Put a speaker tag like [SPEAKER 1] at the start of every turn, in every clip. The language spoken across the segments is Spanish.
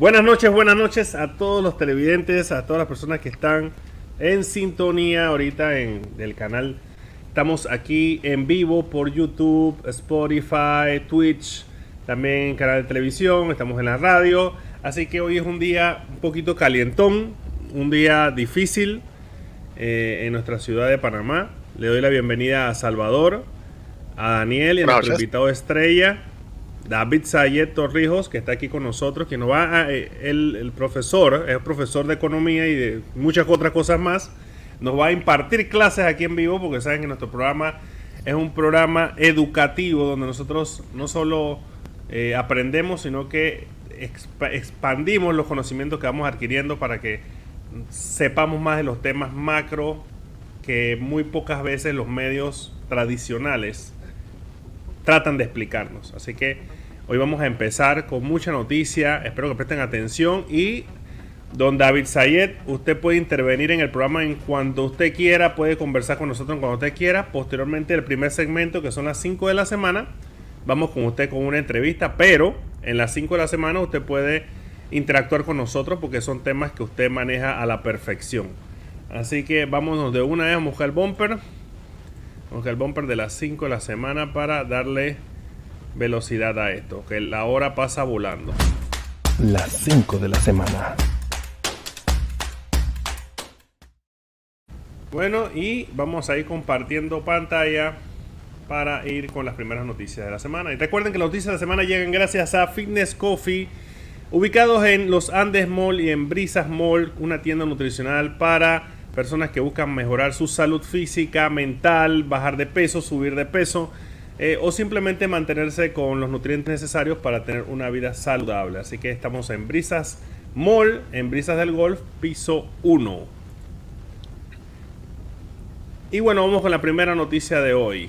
[SPEAKER 1] Buenas noches, buenas noches a todos los televidentes, a todas las personas que están en sintonía ahorita en el canal. Estamos aquí en vivo por YouTube, Spotify, Twitch, también canal de televisión, estamos en la radio. Así que hoy es un día un poquito calientón, un día difícil eh, en nuestra ciudad de Panamá. Le doy la bienvenida a Salvador, a Daniel y a nuestro invitado estrella. David Sayed Torrijos, que está aquí con nosotros, que nos va a, eh, el, profesor, es profesor de economía y de muchas otras cosas más, nos va a impartir clases aquí en vivo, porque saben que nuestro programa es un programa educativo donde nosotros no solo eh, aprendemos, sino que expandimos los conocimientos que vamos adquiriendo para que sepamos más de los temas macro que muy pocas veces los medios tradicionales tratan de explicarnos. Así que hoy vamos a empezar con mucha noticia, espero que presten atención y don David Sayed, usted puede intervenir en el programa en cuanto usted quiera, puede conversar con nosotros cuando usted quiera. Posteriormente el primer segmento, que son las 5 de la semana, vamos con usted con una entrevista, pero en las 5 de la semana usted puede interactuar con nosotros porque son temas que usted maneja a la perfección. Así que vámonos de una vez a buscar el bumper. Vamos el bumper de las 5 de la semana para darle velocidad a esto, que la hora pasa volando.
[SPEAKER 2] Las 5 de la semana.
[SPEAKER 1] Bueno, y vamos a ir compartiendo pantalla para ir con las primeras noticias de la semana. Y recuerden que las noticias de la semana llegan gracias a Fitness Coffee, ubicados en los Andes Mall y en Brisas Mall, una tienda nutricional para personas que buscan mejorar su salud física, mental, bajar de peso, subir de peso eh, o simplemente mantenerse con los nutrientes necesarios para tener una vida saludable. Así que estamos en Brisas Mall, en Brisas del Golf, piso 1. Y bueno, vamos con la primera noticia de hoy.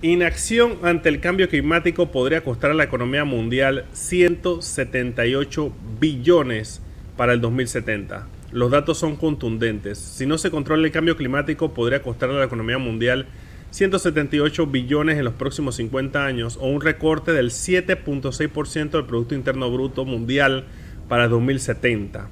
[SPEAKER 1] Inacción ante el cambio climático podría costar a la economía mundial 178 billones para el 2070. Los datos son contundentes. Si no se controla el cambio climático, podría costar a la economía mundial 178 billones en los próximos 50 años o un recorte del 7.6% del Producto Interno Bruto Mundial para 2070.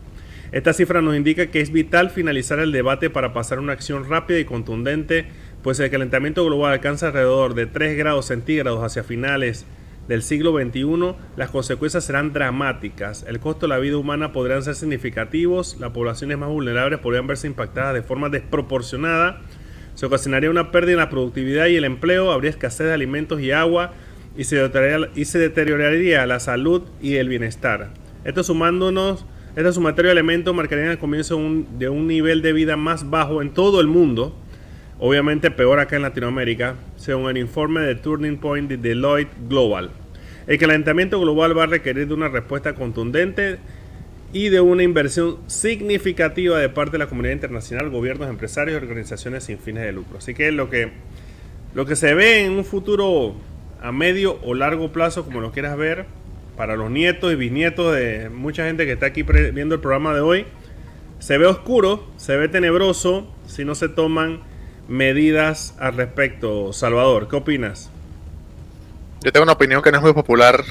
[SPEAKER 1] Esta cifra nos indica que es vital finalizar el debate para pasar a una acción rápida y contundente, pues el calentamiento global alcanza alrededor de 3 grados centígrados hacia finales del siglo XXI, las consecuencias serán dramáticas. El costo de la vida humana podrían ser significativos, las poblaciones más vulnerables podrían verse impactadas de forma desproporcionada, se ocasionaría una pérdida en la productividad y el empleo, habría escasez de alimentos y agua y se deterioraría, la salud y el bienestar. Esto sumándonos, este sumatorio de elementos marcarían el comienzo de un nivel de vida más bajo en todo el mundo, obviamente peor acá en Latinoamérica, según el informe de Turning Point de Deloitte Global. El calentamiento global va a requerir de una respuesta contundente y de una inversión significativa de parte de la comunidad internacional, gobiernos, empresarios y organizaciones sin fines de lucro. Así que lo que, lo que se ve en un futuro a medio o largo plazo, como lo quieras ver, para los nietos y bisnietos de mucha gente que está aquí viendo el programa de hoy, se ve oscuro, se ve tenebroso si no se toman medidas al respecto. Salvador, ¿qué opinas?
[SPEAKER 3] Yo tengo una opinión que no es muy popular,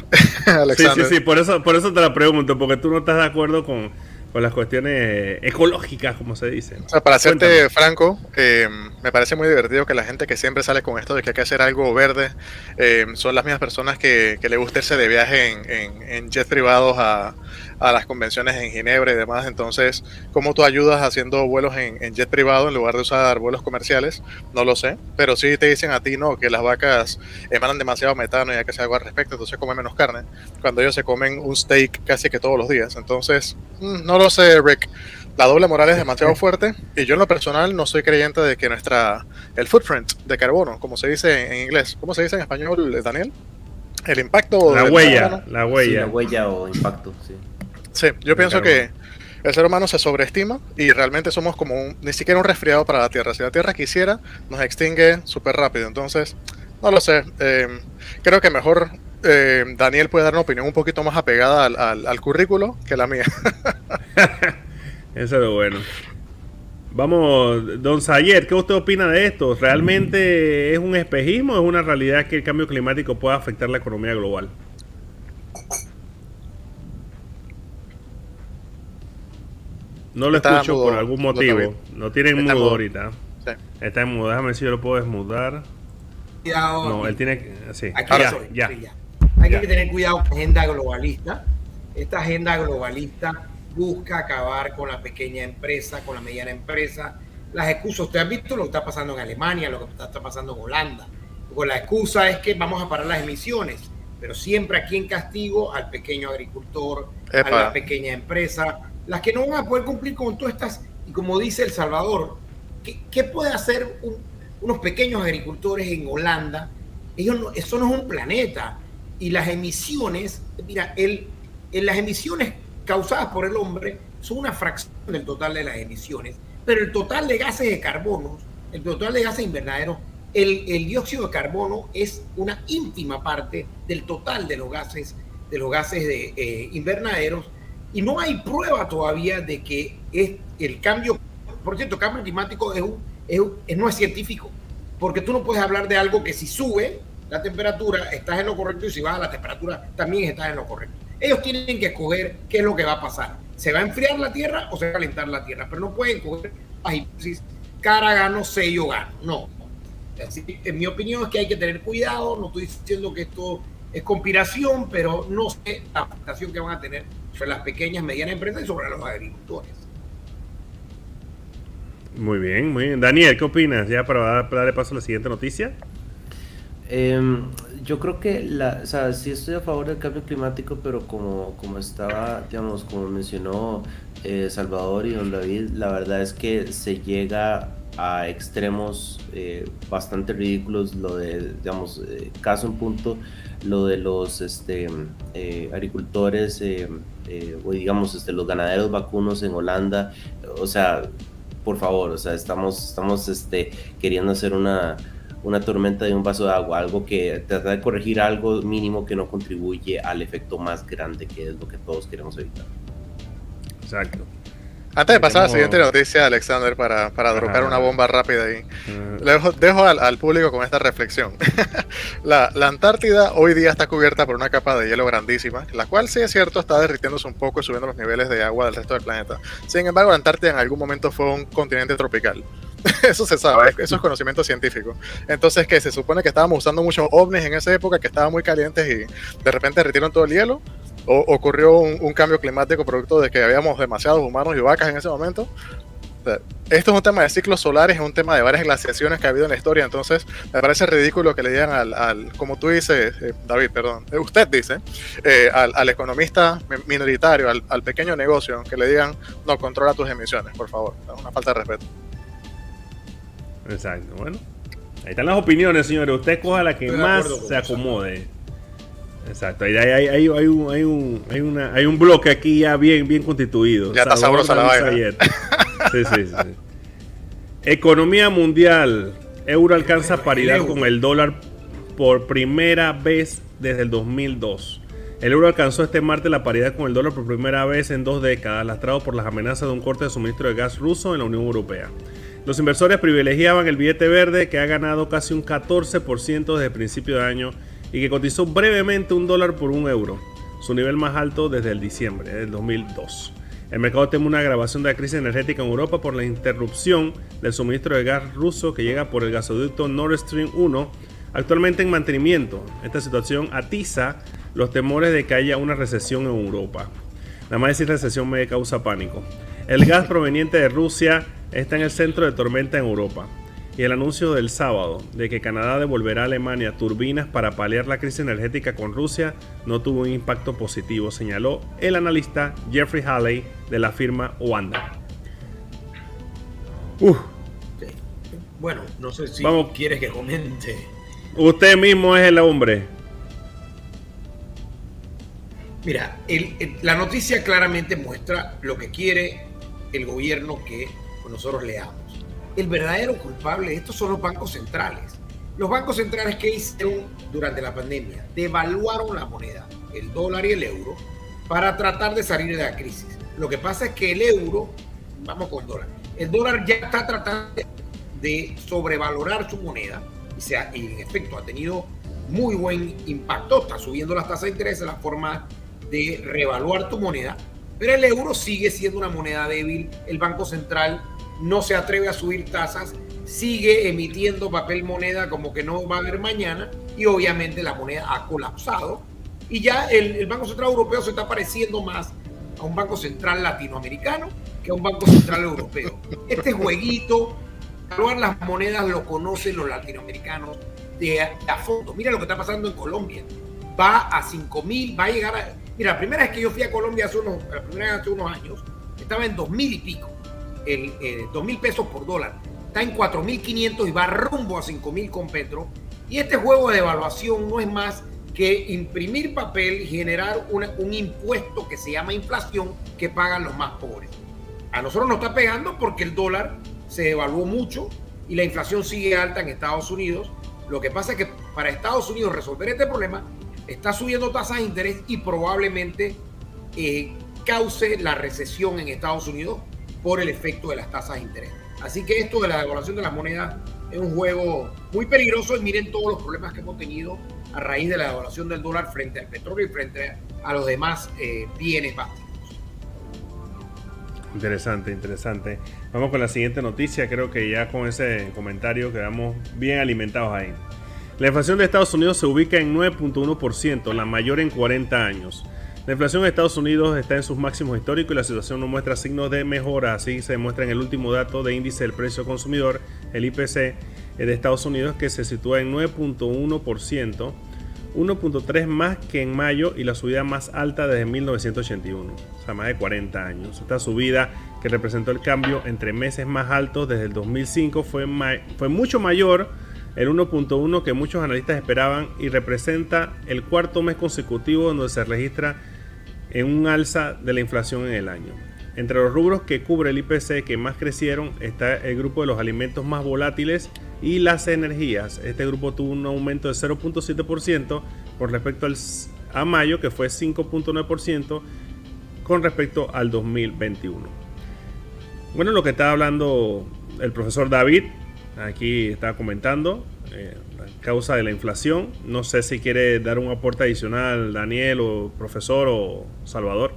[SPEAKER 1] Alexander. Sí, sí, sí, por eso, por eso te la pregunto, porque tú no estás de acuerdo con, con las cuestiones ecológicas, como se dice.
[SPEAKER 3] O sea, para serte franco, eh, me parece muy divertido que la gente que siempre sale con esto de que hay que hacer algo verde eh, son las mismas personas que, que le gusta irse de viaje en, en, en jets privados a, a las convenciones en Ginebra y demás. Entonces, ¿cómo tú ayudas haciendo vuelos en, jet privado en lugar de usar vuelos comerciales? No lo sé, pero sí te dicen a ti, no, que las vacas emanan demasiado metano y hay que hacer algo al respecto, entonces come menos carne, cuando ellos se comen un steak casi que todos los días. Entonces, mm, no lo sé, Rick. La doble moral es demasiado fuerte y yo en lo personal no soy creyente de que nuestra, el footprint de carbono, como se dice en inglés, ¿cómo se dice en español, Daniel? El impacto.
[SPEAKER 1] La huella, la huella.
[SPEAKER 4] la huella o impacto, sí.
[SPEAKER 3] Sí, yo pienso que el ser humano se sobreestima y realmente somos como un, ni siquiera un resfriado para la Tierra. Si la Tierra quisiera, nos extingue súper rápido. Entonces, no lo sé. Eh, creo que mejor eh, Daniel puede dar una opinión un poquito más apegada al, currículo que la mía.
[SPEAKER 1] Eso es lo bueno. Vamos, don Sayed, ¿qué usted opina de esto? ¿Realmente es un espejismo o es una realidad que el cambio climático pueda afectar la economía global? No lo
[SPEAKER 3] Estaba
[SPEAKER 1] escucho
[SPEAKER 3] mudo,
[SPEAKER 1] por algún motivo.
[SPEAKER 3] también.
[SPEAKER 1] No tienen
[SPEAKER 3] Está
[SPEAKER 1] mudo
[SPEAKER 3] mudo.
[SPEAKER 1] ahorita.
[SPEAKER 3] Sí.
[SPEAKER 1] Está en mudo. Déjame ver si yo lo puedo desmudar.
[SPEAKER 4] Cuidado.
[SPEAKER 1] No, él tiene que. Sí.
[SPEAKER 4] Aquí
[SPEAKER 1] ya,
[SPEAKER 4] estoy,
[SPEAKER 1] ya.
[SPEAKER 4] sí, ya. Hay
[SPEAKER 1] Ya.
[SPEAKER 4] que tener cuidado con la agenda globalista. Esta agenda globalista busca acabar con la pequeña empresa, con la mediana empresa. Las excusas, usted ha visto lo que está pasando en Alemania, lo que está, está pasando en Holanda. Con la excusa es que vamos a parar las emisiones, pero siempre aquí en castigo al pequeño agricultor, a la pequeña empresa, las que no van a poder cumplir con todas estas, y como dice El Salvador, ¿qué, puede hacer un- unos pequeños agricultores en Holanda? Ellos no- eso no es un planeta. Y las emisiones, mira, el, en las emisiones causadas por el hombre son una fracción del total de las emisiones, pero el total de gases de carbono, el total de gases invernaderos, el, el dióxido de carbono es una ínfima parte del total de los gases, de los gases de, eh, invernaderos, y no hay prueba todavía de que es el cambio, por cierto, cambio climático es un- es un- no es científico, porque tú no puedes hablar de algo que si sube la temperatura estás en lo correcto y si baja la temperatura también estás en lo correcto. Ellos tienen que escoger qué es lo que va a pasar. ¿Se va a enfriar la Tierra o se va a calentar la Tierra? Pero no pueden coger las hipótesis, cara gano, sello gano. No. Así, en mi opinión es que hay que tener cuidado. No estoy diciendo que esto es conspiración, pero no sé la afectación que van a tener sobre las pequeñas, medianas empresas y sobre los agricultores.
[SPEAKER 1] Muy bien, muy bien. Daniel, ¿qué opinas? Ya para dar- para darle paso a la siguiente noticia.
[SPEAKER 5] Em, yo creo que la, o sea, sí estoy a favor del cambio climático, pero como, como estaba, digamos, como mencionó eh, Salvador y don David, la verdad es que se llega a extremos eh, bastante ridículos, lo de, digamos, eh, caso en punto, lo de los este, eh, agricultores eh, o digamos este, los ganaderos vacunos en Holanda, o sea, por favor, o sea, estamos, estamos este, queriendo hacer una, una tormenta de un vaso de agua, algo que trata de corregir algo mínimo que no contribuye al efecto más grande que es lo que todos queremos evitar.
[SPEAKER 1] Exacto.
[SPEAKER 3] Antes de pasar a la siguiente noticia, Alexander, para, para
[SPEAKER 1] Ajá.
[SPEAKER 3] dropar una bomba rápida ahí.
[SPEAKER 1] Ah,
[SPEAKER 3] Le Dejo, dejo al, al público con esta reflexión. la, la Antártida hoy día está cubierta por una capa de hielo grandísima, la cual sí es cierto está derritiéndose un poco y subiendo los niveles de agua del resto del planeta. Sin embargo, la Antártida en algún momento fue un continente tropical. Eso se sabe, eso es conocimiento científico. Entonces, que se supone que estábamos usando muchos ovnis en esa época, que estaban muy calientes y de repente derritieron todo el hielo, o ocurrió un, un cambio climático producto de que habíamos demasiados humanos y vacas en ese momento. O sea, esto es un tema de ciclos solares, es un tema de varias glaciaciones que ha habido en la historia, entonces me parece ridículo que le digan al, al como tú dices, eh, David, perdón, eh, usted dice, eh, al, al economista mi- minoritario, al, al pequeño negocio, que le digan, no, controla tus emisiones, por favor, es una falta de respeto.
[SPEAKER 1] Exacto. Bueno, ahí están las opiniones, señores. Usted coja la que
[SPEAKER 4] Estoy
[SPEAKER 1] más
[SPEAKER 4] acuerdo
[SPEAKER 1] se acomode. Exacto. Ahí hay, hay, hay, hay un, hay, un, hay, una, hay un bloque aquí ya bien, bien constituido.
[SPEAKER 3] Ya está sabrosa la vaina.
[SPEAKER 1] Sí, sí, sí. Economía mundial. Euro alcanza paridad con el dólar por primera vez desde el 2002. El euro alcanzó este martes la paridad con el dólar por primera vez en dos décadas, lastrado por las amenazas de un corte de suministro de gas ruso en la Unión Europea. Los inversores privilegiaban el billete verde que ha ganado casi un 14% desde el principio de año y que cotizó brevemente un dólar por un euro, su nivel más alto desde el diciembre del 2002. El mercado teme una agravación de la crisis energética en Europa por la interrupción del suministro de gas ruso que llega por el gasoducto Nord Stream 1, actualmente en mantenimiento. Esta situación atiza los temores de que haya una recesión en Europa. Nada más decir recesión me causa pánico. El gas proveniente de Rusia está en el centro de tormenta en Europa. Y el anuncio del sábado de que Canadá devolverá a Alemania turbinas para paliar la crisis energética con Rusia no tuvo un impacto positivo, señaló el analista Jeffrey Halley de la firma Wanda. Uf.
[SPEAKER 4] Bueno, no sé si
[SPEAKER 1] Vamos.
[SPEAKER 4] quieres que comente.
[SPEAKER 1] usted mismo es el hombre.
[SPEAKER 4] Mira, el- el- la noticia claramente muestra lo que quiere el gobierno que nosotros leamos. El verdadero culpable de esto son los bancos centrales. Los bancos centrales que hicieron durante la pandemia, devaluaron la moneda, el dólar y el euro, para tratar de salir de la crisis. Lo que pasa es que el euro, vamos con el dólar, el dólar ya está tratando de sobrevalorar su moneda y, se ha- y en efecto ha tenido muy buen impacto, está subiendo las tasas de interés, la forma de revaluar tu moneda, Pero el euro sigue siendo una moneda débil. El Banco Central no se atreve a subir tasas, sigue emitiendo papel moneda como que no va a haber mañana y obviamente la moneda ha colapsado. Y ya el, Banco Central Europeo se está pareciendo más a un Banco Central latinoamericano que a un Banco Central Europeo. Este jueguito, evaluar las monedas lo conocen los latinoamericanos de, a fondo. Mira lo que está pasando en Colombia. Va a 5 mil, va a llegar a... Mira, la primera vez que yo fui a Colombia hace unos, la primera vez hace unos años, estaba en 2 mil y pico, el, eh, 2 mil pesos por dólar. Está en 4.500 y va rumbo a 5 mil con Petro. Y este juego de evaluación no es más que imprimir papel y generar una, un impuesto que se llama inflación que pagan los más pobres. A nosotros nos está pegando porque el dólar se devaluó mucho y la inflación sigue alta en Estados Unidos. Lo que pasa es que para Estados Unidos resolver este problema está subiendo tasas de interés y probablemente eh, cause la recesión en Estados Unidos por el efecto de las tasas de interés. Así que esto de la devaluación de las monedas es un juego muy peligroso y miren todos los problemas que hemos tenido a raíz de la devaluación del dólar frente al petróleo y frente a los demás eh, bienes básicos.
[SPEAKER 1] Interesante, interesante. Vamos con la siguiente noticia. Creo que ya con ese comentario quedamos bien alimentados ahí. La inflación de Estados Unidos se ubica en 9.1%, la mayor en 40 años. La inflación de Estados Unidos está en sus máximos históricos y la situación no muestra signos de mejora. Así se demuestra en el último dato de índice del precio consumidor, el IPC, eh, de Estados Unidos, que se sitúa en 9.1%, 1.3 más que en mayo y la subida más alta desde 1981, o sea, más de 40 años. Esta subida que representó el cambio entre meses más altos desde el 2005 fue, fue mucho mayor el 1.1 que muchos analistas esperaban y representa el cuarto mes consecutivo donde se registra en un alza de la inflación en el año. Entre los rubros que cubre el IPC que más crecieron está el grupo de los alimentos más volátiles y las energías. Este grupo tuvo un aumento de 0.7% con respecto al, a mayo, que fue 5.9% con respecto al 2021. Bueno, lo que está hablando el profesor David, aquí está comentando, eh, causa de la inflación. No sé si quiere dar un aporte adicional, Daniel, o profesor, o Salvador.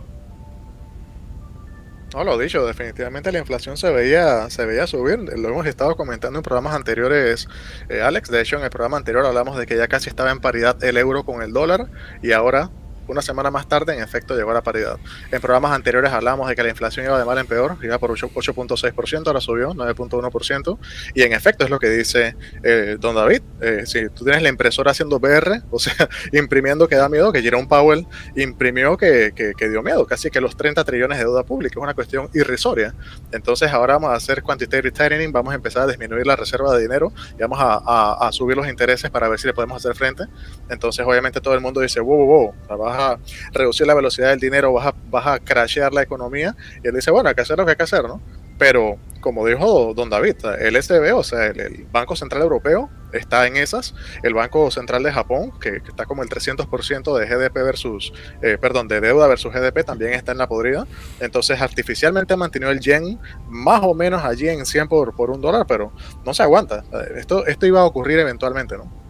[SPEAKER 3] No, lo dicho, definitivamente la inflación se veía, se veía subir. Lo hemos estado comentando en programas anteriores, eh, Alex. De hecho, en el programa anterior hablamos de que ya casi estaba en paridad el euro con el dólar y ahora una semana más tarde, en efecto, llegó a la paridad. En programas anteriores hablamos de que la inflación iba de mal en peor, iba por 8.6%, ahora subió 9.1%, y en efecto es lo que dice eh, don David. Eh, si tú tienes la impresora haciendo BR, o sea, imprimiendo que da miedo, que Jerome Powell imprimió que, que, dio miedo, casi que los 30 trillones de deuda pública, es una cuestión irrisoria. Entonces ahora vamos a hacer quantitative tightening, vamos a empezar a disminuir la reserva de dinero y vamos a, a, a subir los intereses para ver si le podemos hacer frente. Entonces obviamente todo el mundo dice, wow, wow, wow, a reducir la velocidad del dinero, vas a, crashear la economía. Y él dice, bueno, hay que hacer lo que hay que hacer, ¿no? Pero, como dijo don David, el SB, o sea, el, Banco Central Europeo, está en esas. El Banco Central de Japón, que, está como el 300% de GDP versus, eh, perdón, de deuda versus GDP, también está en la podrida. Entonces, artificialmente ha mantenido el yen más o menos allí en 100 por, por un dólar, pero no se aguanta. Esto, esto iba a ocurrir eventualmente, ¿no?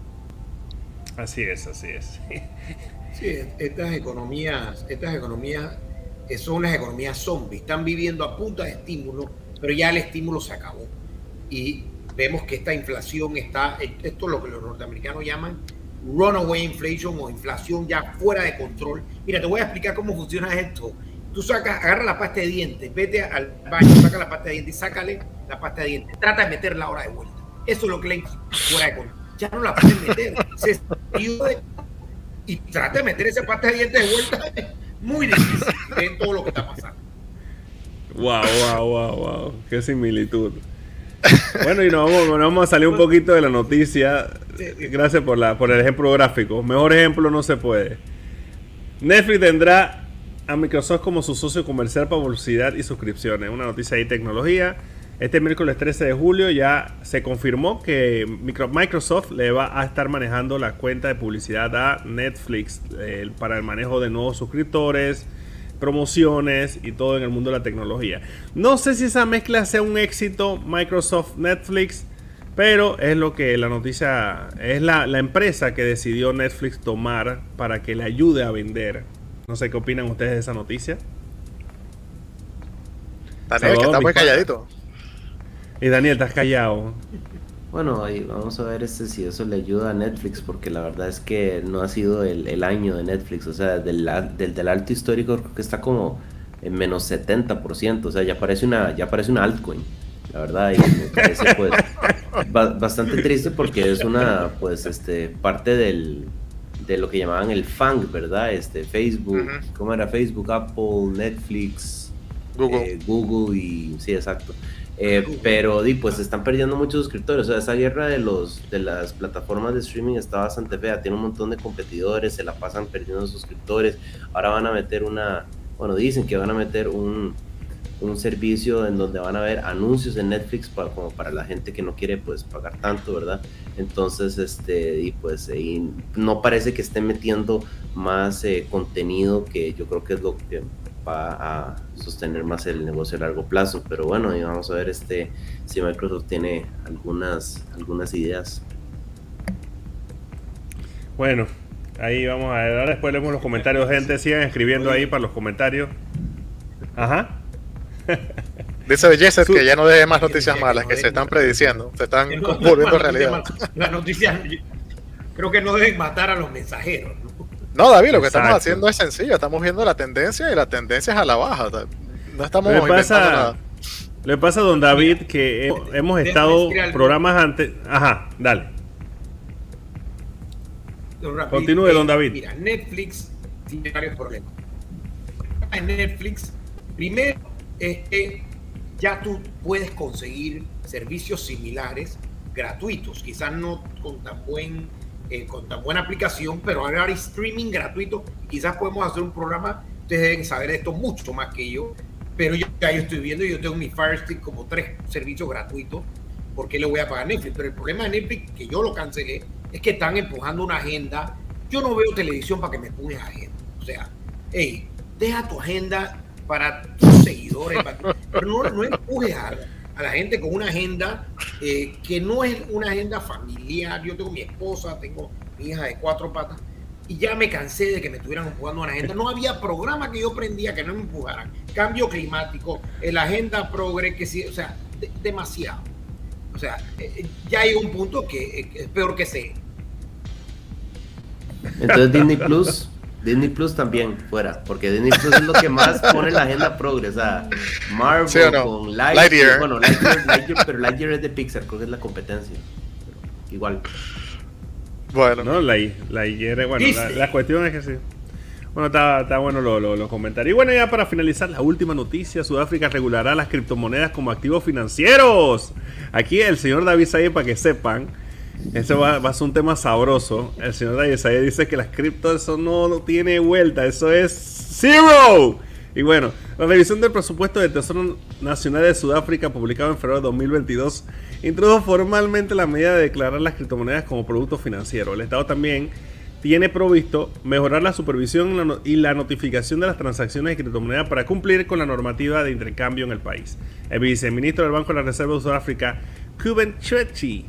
[SPEAKER 1] Así es, así es.
[SPEAKER 4] Sí, estas economías, estas economías son unas economías zombies, están viviendo a punta de estímulo, pero ya el estímulo se acabó. Y vemos que esta inflación está, esto es lo que los norteamericanos llaman runaway inflation o inflación ya fuera de control. Mira, te voy a explicar cómo funciona esto. Tú sacas, agarra la pasta de dientes, vete al baño, saca la pasta de dientes y sácale la pasta de dientes. Trata de meterla ahora de vuelta. Eso es lo que le fuera de control. Ya no la pueden meter. Se de y trate de meter ese pasta de dientes de vuelta. Muy difícil en todo lo que está pasando.
[SPEAKER 1] Wow, wow, wow, wow. Qué similitud. Bueno, y nos vamos, vamos a salir un poquito de la noticia. Gracias por, la, por el ejemplo gráfico. Mejor ejemplo no se puede. Netflix tendrá a Microsoft como su socio comercial para velocidad y suscripciones. Una noticia de tecnología. Este miércoles 13 de julio ya se confirmó que Microsoft le va a estar manejando la cuenta de publicidad a Netflix eh, para el manejo de nuevos suscriptores, promociones y todo en el mundo de la tecnología. No sé si esa mezcla sea un éxito Microsoft-Netflix, pero es lo que la noticia es la, la empresa que decidió Netflix tomar para que le ayude a vender. No sé qué opinan ustedes de esa noticia.
[SPEAKER 3] Daniel, que está muy calladito.
[SPEAKER 1] Y Daniel, estás callado.
[SPEAKER 5] Bueno, ahí vamos a ver este si eso le ayuda a Netflix, porque la verdad es que no ha sido el, año de Netflix, o sea, del, del, alto histórico creo que está como en menos 70%, o sea, ya parece una, ya parece una altcoin, la verdad, y me parece pues bastante triste porque es una, pues, este, parte del, de lo que llamaban el FANG, ¿verdad? Este, Facebook, ¿cómo era? Facebook, Apple, Netflix, Google, eh, Google y, sí, exacto. Eh, pero di, pues están perdiendo muchos suscriptores. O sea, esa guerra de los de las plataformas de streaming está bastante fea. Tiene un montón de competidores, se la pasan perdiendo suscriptores. Ahora van a meter una, bueno, dicen que van a meter un, un servicio en donde van a ver anuncios en Netflix para, como para la gente que no quiere pues pagar tanto, ¿verdad? Entonces, este, y pues no parece que estén metiendo más eh, contenido que yo creo que es lo que va a sostener más el negocio a largo plazo. Pero bueno, y vamos a ver este si Microsoft tiene algunas, algunas ideas.
[SPEAKER 1] Bueno, ahí vamos a ver. Ahora después leemos los comentarios. Gente, sigan escribiendo ahí para los comentarios. Ajá.
[SPEAKER 3] Dice Belleza que ya no deje más noticias malas, que se están prediciendo, se están volviendo realidad.
[SPEAKER 4] Las noticias, creo que no deben matar a los mensajeros.
[SPEAKER 3] No, David, lo que estamos haciendo es sencillo, estamos viendo la tendencia y la tendencia es a la baja. No estamos
[SPEAKER 1] le pasa, nada. Le pasa a don David que hemos estado programas antes. Ajá, dale. Continúe, don David.
[SPEAKER 4] Mira, Netflix tiene varios problemas. En Netflix, primero, es que ya tú puedes conseguir servicios similares gratuitos, quizás no con tan buen eh, con tan buena aplicación, pero ahora streaming gratuito. Quizás podemos hacer un programa, ustedes deben saber esto mucho más que yo, pero yo ya yo estoy viendo, yo tengo mi Fire Stick como tres servicios gratuitos, ¿por qué le voy a pagar Netflix? Pero el problema de Netflix, que yo lo cancelé, es que están empujando una agenda. Yo no veo televisión para que me empujes agenda. O sea, hey, deja tu agenda para tus seguidores, pero no, no empujes a a la gente con una agenda eh, que no es una agenda familiar. Yo tengo mi esposa, tengo mi hija de cuatro patas y ya me cansé de que me estuvieran empujando una agenda. No había programa que yo prendía que no me empujaran. Cambio climático, la agenda progre, que sí, o sea, demasiado. O sea, eh, ya hay un punto que es peor que sé.
[SPEAKER 5] Entonces Disney Plus Disney Plus también fuera, porque Disney Plus es lo que más pone la agenda progresada. Marvel con Lightyear, Bueno, Lightyear, pero Lightyear es de Pixar, creo que es la competencia. igual.
[SPEAKER 1] Bueno. No, Lightyear, bueno, la, cuestión es que sí. Bueno, está, está bueno los lo, comentarios. Y bueno, ya para finalizar, la última noticia: Sudáfrica regulará las criptomonedas como activos financieros. Aquí el señor David Saye, para que sepan eso va, a ser un tema sabroso. El señor Dayesaya dice que las criptos eso no, no, tiene vuelta, eso es zero. Y bueno, la revisión del presupuesto del Tesoro Nacional de Sudáfrica, publicado en febrero de 2022, introdujo formalmente la medida de declarar las criptomonedas como producto financiero. El Estado también tiene provisto mejorar la supervisión y la notificación de las transacciones de criptomonedas para cumplir con la normativa de intercambio en el país. El viceministro del Banco de la Reserva de Sudáfrica, Kuben Chetty,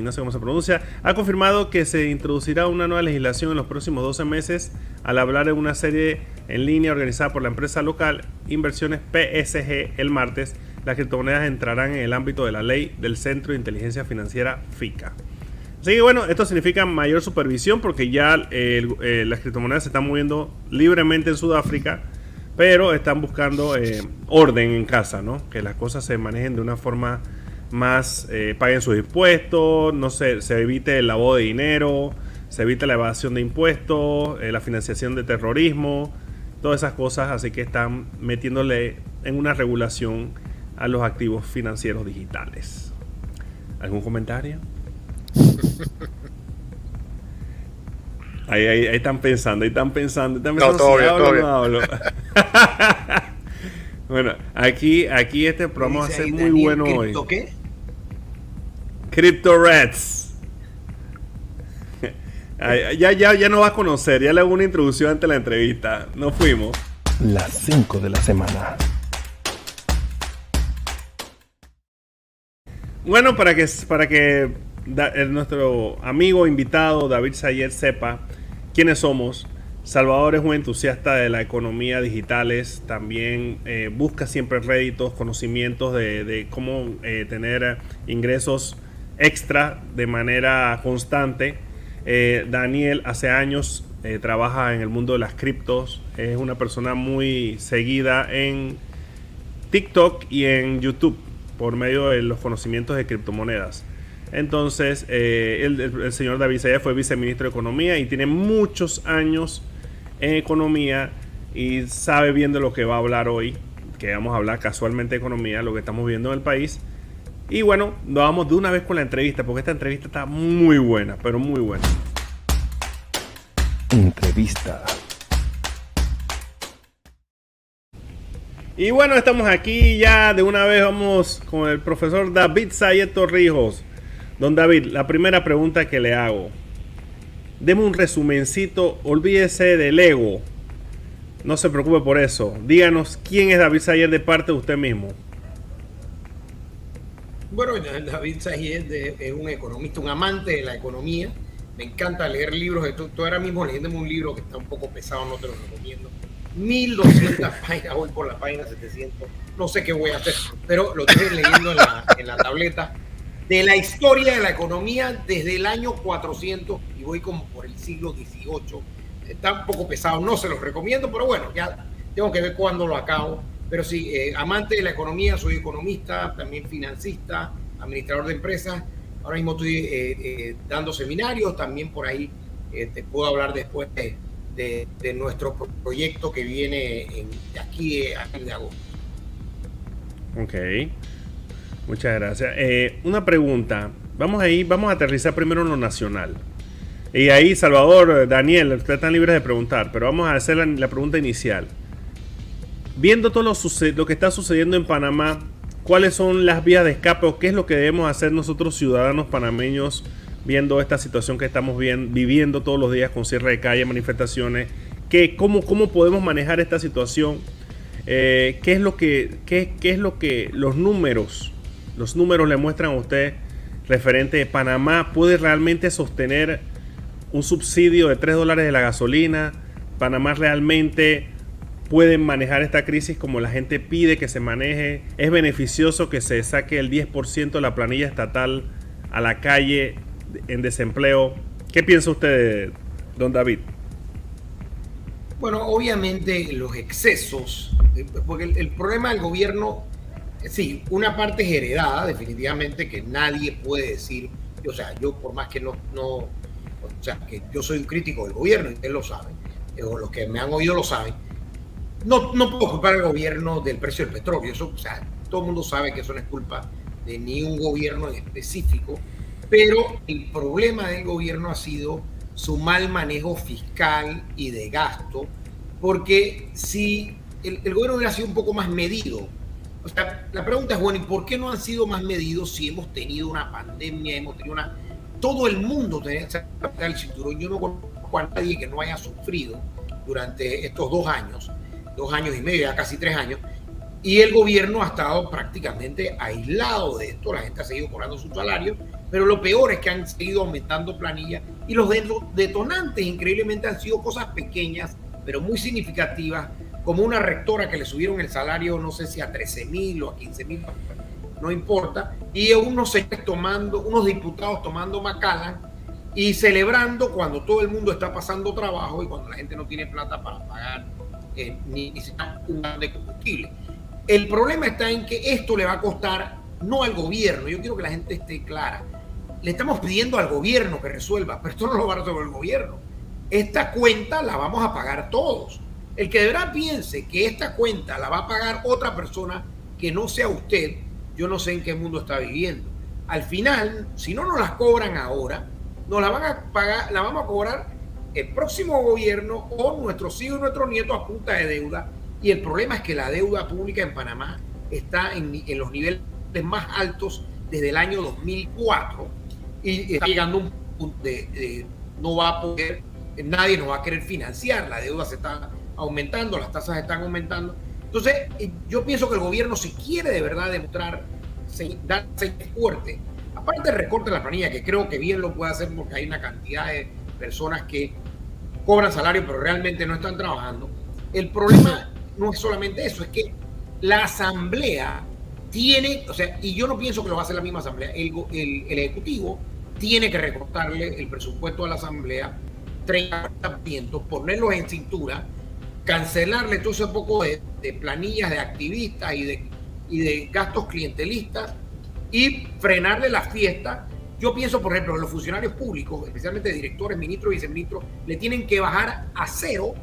[SPEAKER 1] no sé cómo se pronuncia, ha confirmado que se introducirá una nueva legislación en los próximos 12 meses al hablar en una serie en línea organizada por la empresa local Inversiones PSG el martes. Las criptomonedas entrarán en el ámbito de la ley del Centro de Inteligencia Financiera FICA. Así que bueno, esto significa mayor supervisión porque ya eh, las criptomonedas se están moviendo libremente en Sudáfrica, pero están buscando eh, orden en casa, ¿no? Que las cosas se manejen de una forma más, eh, paguen sus impuestos, no se, se evite el lavado de dinero, se evite la evasión de impuestos, la financiación de terrorismo, todas esas cosas, así que están metiéndole en una regulación a los activos financieros digitales. ¿Algún comentario? Ahí, ahí, están pensando, ahí están pensando, están pensando no, todo bien, bueno, aquí, aquí este programa va a ser muy bueno hoy. ¿Qué? Crypto Reds. ya, ya, ya no va a conocer, ya le hago una introducción ante la entrevista. Nos fuimos.
[SPEAKER 2] Las 5 de la semana.
[SPEAKER 1] Bueno, para que, para que nuestro amigo invitado David Sayer sepa quiénes somos. Salvador es un entusiasta de la economía digitales, también eh, busca siempre réditos, conocimientos de, cómo eh, tener ingresos extra de manera constante. Eh, Daniel hace años trabaja en el mundo de las criptos, es una persona muy seguida en TikTok y en YouTube por medio de los conocimientos de criptomonedas. Entonces, el, señor David Sayas fue viceministro de Economía y tiene muchos años en economía y sabe bien de lo que va a hablar hoy, que vamos a hablar casualmente de economía, lo que estamos viendo en el país. Y bueno, nos vamos de una vez con la entrevista, porque esta entrevista está muy buena, pero muy buena.
[SPEAKER 2] Entrevista.
[SPEAKER 1] Y bueno, estamos aquí ya de una vez vamos con el profesor David Sayet Torrijos. Don David, la primera pregunta que le hago. Deme un resumencito, olvídese del ego. No se preocupe por eso. Díganos quién es David Sayer de parte de usted mismo.
[SPEAKER 4] Bueno, David Sayer es un economista, un amante de la economía. Me encanta leer libros. Estoy ahora mismo leyéndome un libro que está un poco pesado, no te lo recomiendo. 1200 páginas, voy por la página 700. No sé qué voy a hacer, pero lo estoy leyendo en la, en la tableta de la historia de la economía desde el año 400 y voy como por el siglo XVIII. Está un poco pesado, no se los recomiendo, pero bueno, ya tengo que ver cuándo lo acabo. Pero sí, eh, amante de la economía, soy economista, también financista, administrador de empresas. Ahora mismo estoy eh, eh, dando seminarios, también por ahí te puedo hablar después de, nuestro proyecto que viene de aquí a fin de agosto.
[SPEAKER 1] Ok. Muchas gracias. Una pregunta. Vamos ahí, vamos a aterrizar primero en lo nacional. Y ahí, Salvador, Daniel, ustedes están libres de preguntar, pero vamos a hacer la, pregunta inicial. Viendo todo lo, que está sucediendo en Panamá, ¿cuáles son las vías de escape o qué es lo que debemos hacer nosotros ciudadanos panameños viendo esta situación que estamos viviendo todos los días con cierre de calle, manifestaciones? ¿Qué, cómo, ¿Cómo podemos manejar esta situación? Eh, ¿Qué es lo que, qué, qué es lo que los números los números le muestran a usted referente de Panamá puede realmente sostener un subsidio de 3 dólares de la gasolina. Panamá realmente puede manejar esta crisis como la gente pide que se maneje. Es beneficioso que se saque el 10% de la planilla estatal a la calle en desempleo. ¿Qué piensa usted, don David?
[SPEAKER 4] Bueno, obviamente los excesos, eh, porque el, problema del gobierno sí, una parte es heredada, definitivamente, que nadie puede decir, o sea, yo por más que no, no o sea, que yo soy un crítico del gobierno, ustedes lo saben, eh, o los que me han oído lo saben, no, no puedo culpar al gobierno del precio del petróleo, eso, o sea, todo el mundo sabe que eso no es culpa de ni un gobierno en específico, pero el problema del gobierno ha sido su mal manejo fiscal y de gasto, porque si el, el gobierno hubiera sido un poco más medido, o sea, la pregunta es, bueno, ¿y por qué no han sido más medidos si hemos tenido una pandemia, hemos tenido una... Todo el mundo tenía que el cinturón. Yo no conozco a nadie que no haya sufrido durante estos dos años, dos años y medio, ya casi tres años, y el gobierno ha estado prácticamente aislado de esto. La gente ha seguido cobrando su salario, pero lo peor es que han seguido aumentando planillas y los detonantes increíblemente han sido cosas pequeñas, pero muy significativas como una rectora que le subieron el salario, no sé si a 13 mil o a 15 mil, no importa, y unos tomando, unos diputados tomando Macallan y celebrando cuando todo el mundo está pasando trabajo y cuando la gente no tiene plata para pagar eh, ni, siquiera un de combustible. El problema está en que esto le va a costar no al gobierno, yo quiero que la gente esté clara. Le estamos pidiendo al gobierno que resuelva, pero esto no lo va a resolver el gobierno. Esta cuenta la vamos a pagar todos. El que de verdad piense que esta cuenta la va a pagar otra persona que no sea usted, yo no sé en qué mundo está viviendo. Al final, si no nos las cobran ahora, nos la van a pagar, la vamos a cobrar el próximo gobierno o nuestros hijos y nuestros nietos a punta de deuda. Y el problema es que la deuda pública en Panamá está en, los niveles más altos desde el año 2004 y está llegando un punto de, de no va a poder, nadie nos va a querer financiar, la deuda se está aumentando, las tasas están aumentando. Entonces, eh, yo pienso que el gobierno, si quiere de verdad demostrar, darse fuerte, aparte recorte la planilla, que creo que bien lo puede hacer porque hay una cantidad de personas que cobran salario pero realmente no están trabajando. El problema no es solamente eso, es que la asamblea tiene, o sea, y yo no pienso que lo va a hacer la misma asamblea, el, el, Ejecutivo tiene que recortarle el presupuesto a la asamblea 30%, ponerlo en cintura, cancelarle todo ese poco de, planillas de activistas y de, y de gastos clientelistas y frenarle la fiesta. Yo pienso, por ejemplo, que los funcionarios públicos, especialmente directores, ministros y viceministros, le tienen que bajar a cero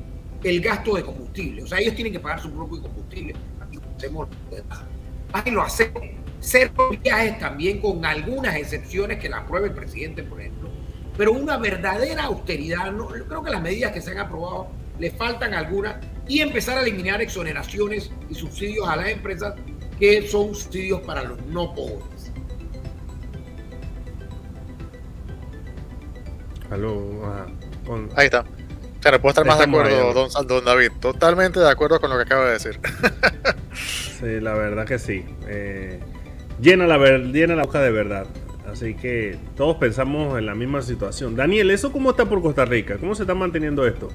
[SPEAKER 4] el gasto de combustible. O sea, ellos tienen que pagar su propio combustible. Bájenlo a cero. Cero viajes también con algunas excepciones que la apruebe el presidente, por ejemplo. Pero una verdadera austeridad, no, yo creo que las medidas que se han aprobado le faltan algunas y empezar a eliminar exoneraciones y subsidios a las empresas que son subsidios para los no pobres.
[SPEAKER 3] Aló, Ahí está. Claro, puedo estar más de acuerdo, don, don, David. Totalmente de acuerdo con lo que acaba de decir.
[SPEAKER 1] sí, la verdad que sí. Eh, llena, la llena la hoja de verdad. Así que todos pensamos en la misma situación. Daniel, ¿eso cómo está por Costa Rica? ¿Cómo se está manteniendo esto?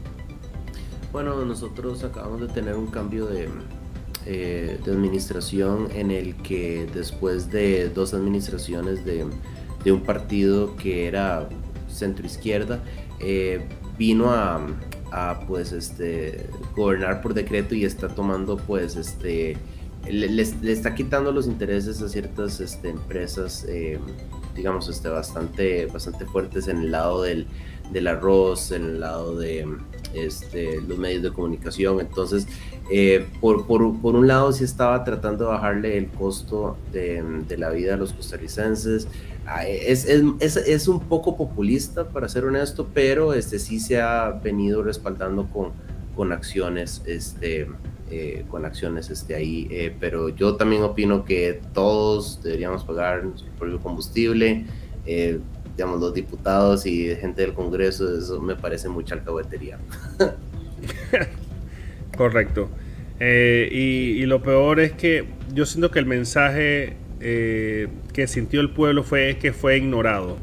[SPEAKER 5] Bueno, nosotros acabamos de tener un cambio de, eh, de administración en el que después de dos administraciones de, de un partido que era centro izquierda, eh, vino a, pues este gobernar por decreto y está tomando pues este le, está quitando los intereses a ciertas este, empresas eh, digamos este bastante bastante fuertes en el lado del, del arroz en el lado de este, los medios de comunicación entonces eh, por, un lado sí estaba tratando de bajarle el costo de, la vida a los costarricenses es, es, un poco populista, para ser honesto, pero este, sí se ha venido respaldando con, acciones, este, eh, con acciones este, ahí. Eh, pero yo también opino que todos deberíamos pagar nuestro propio combustible. Digamos, los diputados y gente del Congreso, eso me parece mucha alcahuetería.
[SPEAKER 1] Correcto. y, y lo peor es que yo siento que el mensaje eh, que sintió el pueblo fue que fue ignorado.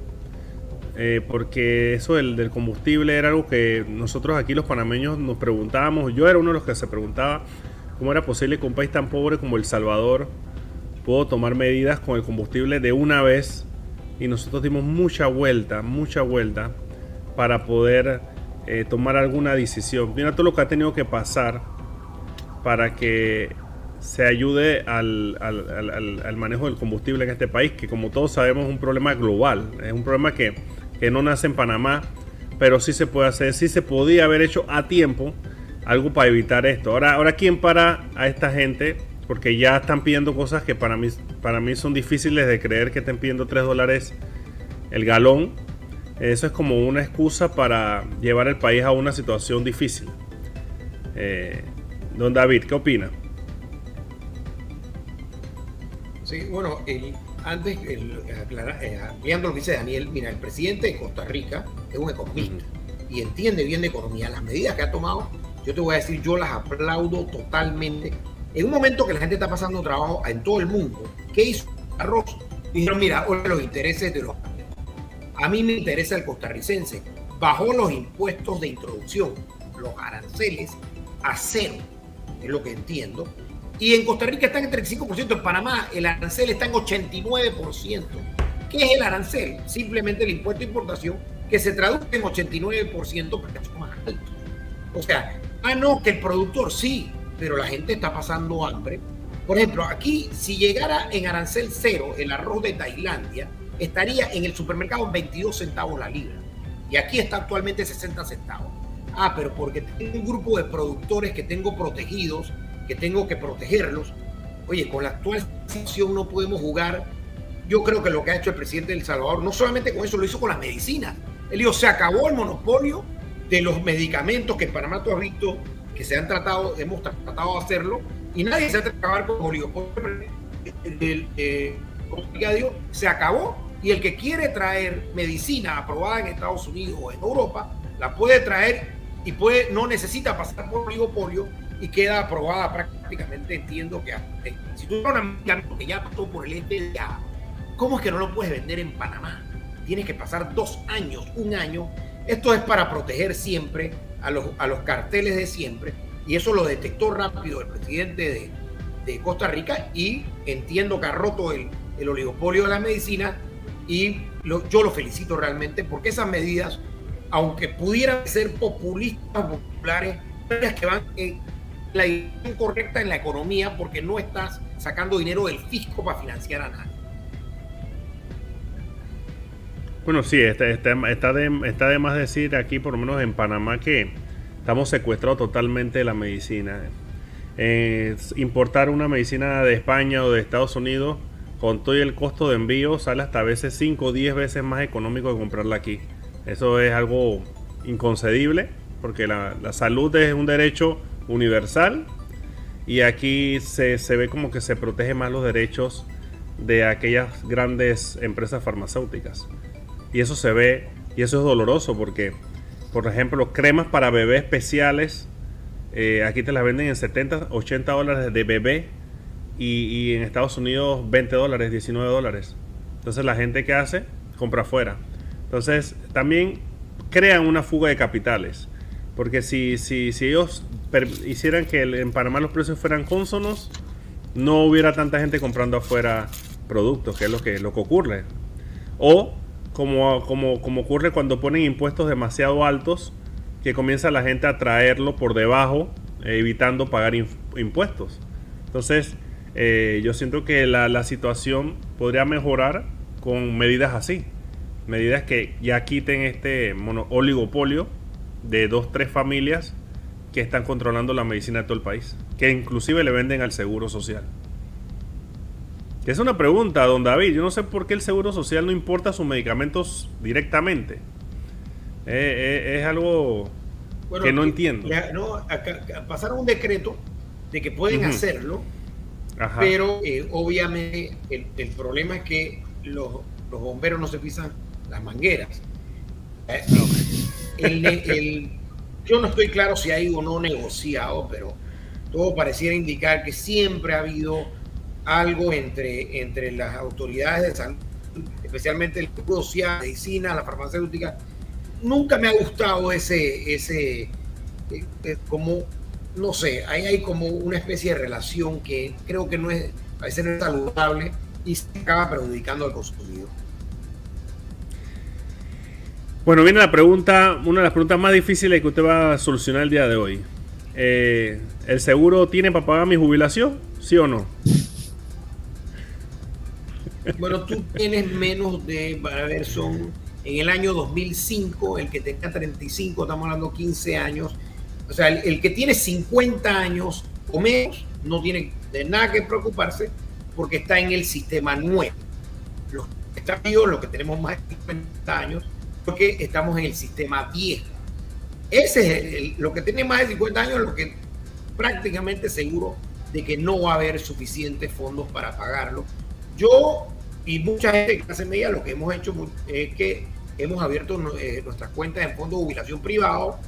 [SPEAKER 1] Eh, porque eso del, combustible era algo que nosotros aquí los panameños nos preguntábamos, yo era uno de los que se preguntaba cómo era posible que un país tan pobre como El Salvador pudo tomar medidas con el combustible de una vez y nosotros dimos mucha vuelta, mucha vuelta para poder eh, tomar alguna decisión. Mira todo lo que ha tenido que pasar para que se ayude al, manejo del combustible en este país, que como todos sabemos es un problema global, es un problema que, no nace en Panamá, pero sí se puede hacer, sí se podía haber hecho a tiempo algo para evitar esto. Ahora, ahora ¿quién para a esta gente? Porque ya están pidiendo cosas que para mí, para mí son difíciles de creer que estén pidiendo 3 dólares el galón. Eso es como una excusa para llevar el país a una situación difícil. Eh, don David, ¿qué opina?
[SPEAKER 4] Sí, bueno, antes, eh, ampliando lo que dice Daniel, mira, el presidente de Costa Rica es un economista y entiende bien de economía. Las medidas que ha tomado, yo te voy a decir, yo las aplaudo totalmente. En un momento que la gente está pasando trabajo en todo el mundo, ¿qué hizo Arroz? Dijeron, mira, ahora los intereses de los... A mí me interesa el costarricense. Bajó los impuestos de introducción, los aranceles, a cero, es lo que entiendo y en Costa Rica están en 35%, en Panamá el arancel está en 89%. ¿Qué es el arancel? Simplemente el impuesto de importación que se traduce en 89% porque es más alto. O sea, ah, no, que el productor sí, pero la gente está pasando hambre. Por ejemplo, aquí, si llegara en arancel cero el arroz de Tailandia, estaría en el supermercado en 22 centavos la libra. Y aquí está actualmente 60 centavos. Ah, pero porque tengo un grupo de productores que tengo protegidos que tengo que protegerlos. Oye, con la actual situación no podemos jugar. Yo creo que lo que ha hecho el presidente de El Salvador, no solamente con eso, lo hizo con las medicinas. Él dijo, se acabó el monopolio de los medicamentos que Panamá tú has visto se han tratado, hemos tratado de hacerlo, y nadie se ha de acabar con el oligopolio del eh, se acabó y el que quiere traer medicina aprobada en Estados Unidos o en Europa, la puede traer y puede, no necesita pasar por oligopolio y queda aprobada prácticamente, entiendo que si tú eres un medicamento que ya pasó por el FDA, ¿cómo es que no lo puedes vender en Panamá? Tienes que pasar dos años, un año Esto es para proteger siempre a los, a los carteles de siempre y eso lo detectó rápido el presidente de, de Costa Rica y entiendo que ha roto el, el oligopolio de la medicina y yo lo felicito realmente porque esas medidas, aunque pudieran ser populistas populares, que van en la dirección correcta en la economía porque no estás sacando dinero del fisco para financiar a nadie.
[SPEAKER 1] Bueno, sí, está, está, está, de, está de más decir aquí, por lo menos en Panamá, que estamos secuestrados totalmente de la medicina. Importar una medicina de España o de Estados Unidos con todo el costo de envío sale hasta a veces 5 o 10 veces más económico que comprarla aquí. Eso es algo inconcebible porque la, la salud es un derecho universal y aquí se, se, ve como que se protege más los derechos de aquellas grandes empresas farmacéuticas. Y eso se ve y eso es doloroso porque, por ejemplo, cremas para bebés especiales, eh, aquí te las venden en 70, 80 dólares de bebé y, en Estados Unidos 20 dólares, 19 dólares. Entonces la gente que hace compra afuera. Entonces también crean una fuga de capitales. Porque si, si, si ellos hicieran que en Panamá los precios fueran cónsonos, no hubiera tanta gente comprando afuera productos, que es lo que, lo que ocurre. O como, ocurre cuando ponen impuestos demasiado altos, que comienza la gente a traerlo por debajo, evitando pagar impuestos. Entonces, eh, yo siento que la, situación podría mejorar con medidas así. Medidas que ya quiten este oligopolio de dos, tres familias que están controlando la medicina de todo el país. Que inclusive le venden al Seguro Social. Es una pregunta, don David. Yo no sé por qué el Seguro Social no importa sus medicamentos directamente. Eh, eh, es algo que no entiendo.
[SPEAKER 4] pasaron un decreto de que pueden hacerlo pero eh, obviamente el, problema es que los, bomberos no se pisan las mangueras. Yo no estoy claro si hay o no negociado, pero todo pareciera indicar que siempre ha habido algo entre, entre las autoridades de salud, especialmente el social, la medicina, la farmacéutica. Nunca me ha gustado ese, ese eh, como no sé, ahí hay como una especie de relación que creo que no es, a veces no es saludable y se acaba perjudicando al consumidor.
[SPEAKER 1] Bueno, viene la pregunta, una de las preguntas más difíciles que usted va a solucionar el día de hoy. Eh, ¿El seguro tiene para pagar mi jubilación? ¿Sí o no?
[SPEAKER 4] Bueno, tú tienes menos de, para ver, son en el año 2005, el que tenga 35, estamos hablando 15 años, o sea, el, que tiene 50 años o menos no tiene de nada que preocuparse porque está en el sistema nuevo. Los vivos, los que tenemos más de 50 años, porque estamos en el sistema viejo. Ese es lo que tiene más de 50 años, lo que prácticamente seguro de que no va a haber suficientes fondos para pagarlo. Yo y mucha gente que hace media lo que hemos hecho es que hemos abierto eh, nuestras cuentas en fondo de jubilación privado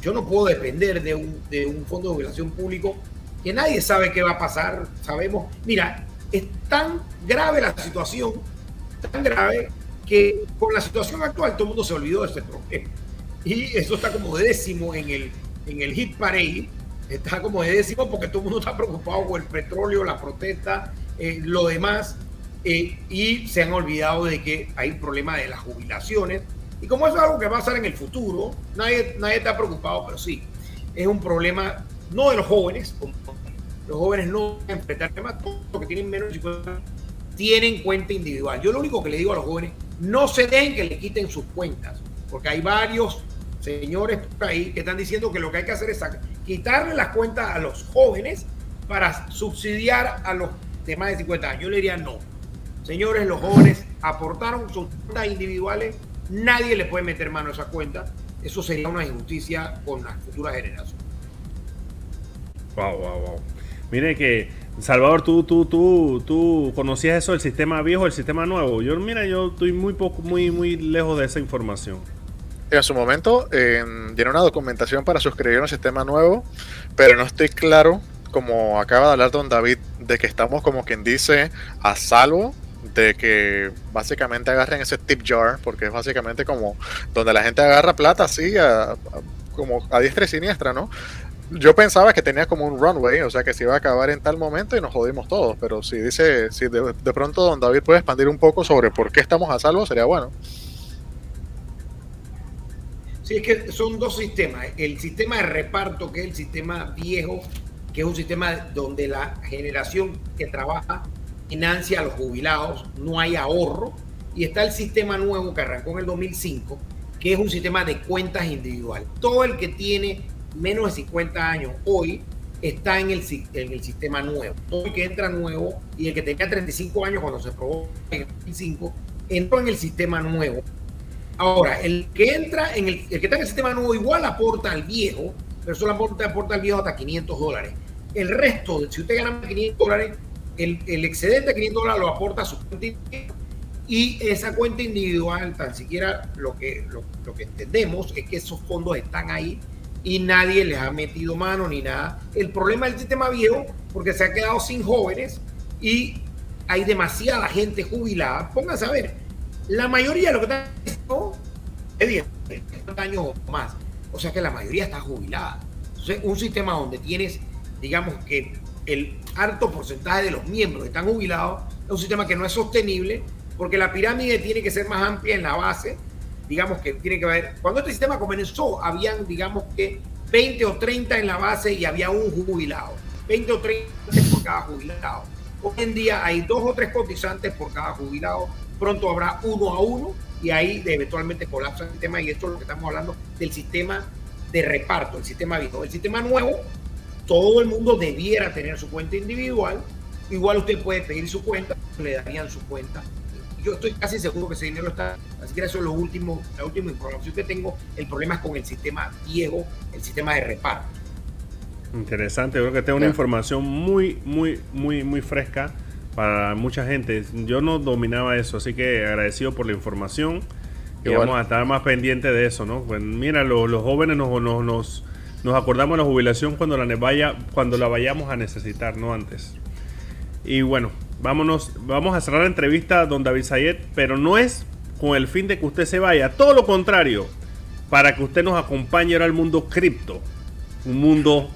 [SPEAKER 4] yo no puedo depender de un, de un fondo de jubilación público que nadie sabe qué va a pasar. Sabemos, mira, es tan grave la situación, tan grave, que con la situación actual todo el mundo se olvidó de este problema. Y eso está como de décimo en el, en el hit parade, está como de décimo porque todo el mundo está preocupado con el petróleo, la protesta, eh, lo demás, eh, y se han olvidado de que hay un problema de las jubilaciones y como eso es algo que va a pasar en el futuro, nadie, nadie está preocupado, pero sí, es un problema no de los jóvenes, los jóvenes no enfrentar temas, todos los que tienen menos de 50 tienen cuenta individual. Yo lo único que le digo a los jóvenes, no se den que le quiten sus cuentas, porque hay varios señores por ahí que están diciendo que lo que hay que hacer es quitarle las cuentas a los jóvenes para subsidiar a los de más de 50 años. Yo le diría no. Señores, los jóvenes aportaron sus cuentas individuales Nadie le puede meter mano a esa cuenta. Eso sería una injusticia con las futuras generaciones.
[SPEAKER 1] Wow, wow, wow. Mire que, Salvador, tú, tú, tú, tú conocías eso del sistema viejo, el sistema nuevo. Yo, mira, yo estoy muy poco, muy, muy lejos de esa información.
[SPEAKER 3] En su momento, eh, una documentación para suscribir un sistema nuevo, pero no estoy claro, como acaba de hablar don David, de que estamos como quien dice a salvo de que básicamente agarren ese tip jar, porque es básicamente como donde la gente agarra plata así, como a diestra y siniestra, ¿no? Yo pensaba que tenía como un runway, o sea que se iba a acabar en tal momento y nos jodimos todos, pero si dice, si de, de pronto don David puede expandir un poco sobre por qué estamos a salvo, sería bueno.
[SPEAKER 4] Sí, es que son dos sistemas. El sistema de reparto, que es el sistema viejo, que es un sistema donde la generación que trabaja financia a los jubilados, no hay ahorro. Y está el sistema nuevo que arrancó en el 2005, que es un sistema de cuentas individual. Todo el que tiene menos de 50 años hoy está en el, en el sistema nuevo. Todo el que entra nuevo y el que tenga 35 años cuando se probó en el 2005, entró en el sistema nuevo Ahora, el que entra en el, el que está en el sistema nuevo igual aporta al viejo, pero solo aporta, aporta al viejo hasta 500 dólares. El resto, si usted gana 500 dólares, el, el excedente de 500 dólares lo aporta a su cuenta y esa cuenta individual, tan siquiera lo que, lo, lo, que entendemos es que esos fondos están ahí y nadie les ha metido mano ni nada. El problema del sistema viejo, porque se ha quedado sin jóvenes y hay demasiada gente jubilada. Pónganse a ver, la mayoría de lo que están es 10 años o más. O sea que la mayoría está jubilada. Entonces, un sistema donde tienes, digamos que el alto porcentaje de los miembros están jubilados, es un sistema que no es sostenible porque la pirámide tiene que ser más amplia en la base. Digamos que tiene que haber. Cuando este sistema comenzó, habían, digamos que 20 o 30 en la base y había un jubilado. 20 o 30 por cada jubilado. Hoy en día hay dos o tres cotizantes por cada jubilado pronto habrá uno a uno y ahí eventualmente colapsa el sistema y esto es lo que estamos hablando del sistema de reparto, el sistema viejo. El sistema nuevo, todo el mundo debiera tener su cuenta individual, igual usted puede pedir su cuenta, le darían su cuenta. Yo estoy casi seguro que ese dinero está, así que eso es lo último, la última información que tengo. El problema es con el sistema viejo, el sistema de reparto.
[SPEAKER 1] Interesante, creo que tengo una información muy, muy, muy, muy fresca para mucha gente. Yo no dominaba eso, así que agradecido por la información. Y vamos a estar más pendientes de eso, ¿no? Pues mira, los jóvenes nos, nos, nos, acordamos de la jubilación cuando la, vaya, cuando la vayamos a necesitar, no antes. Y bueno, vámonos, vamos a cerrar la entrevista don David Sayed, pero no es con el fin de que usted se vaya, todo lo contrario, para que usted nos acompañe ahora al mundo cripto, un mundo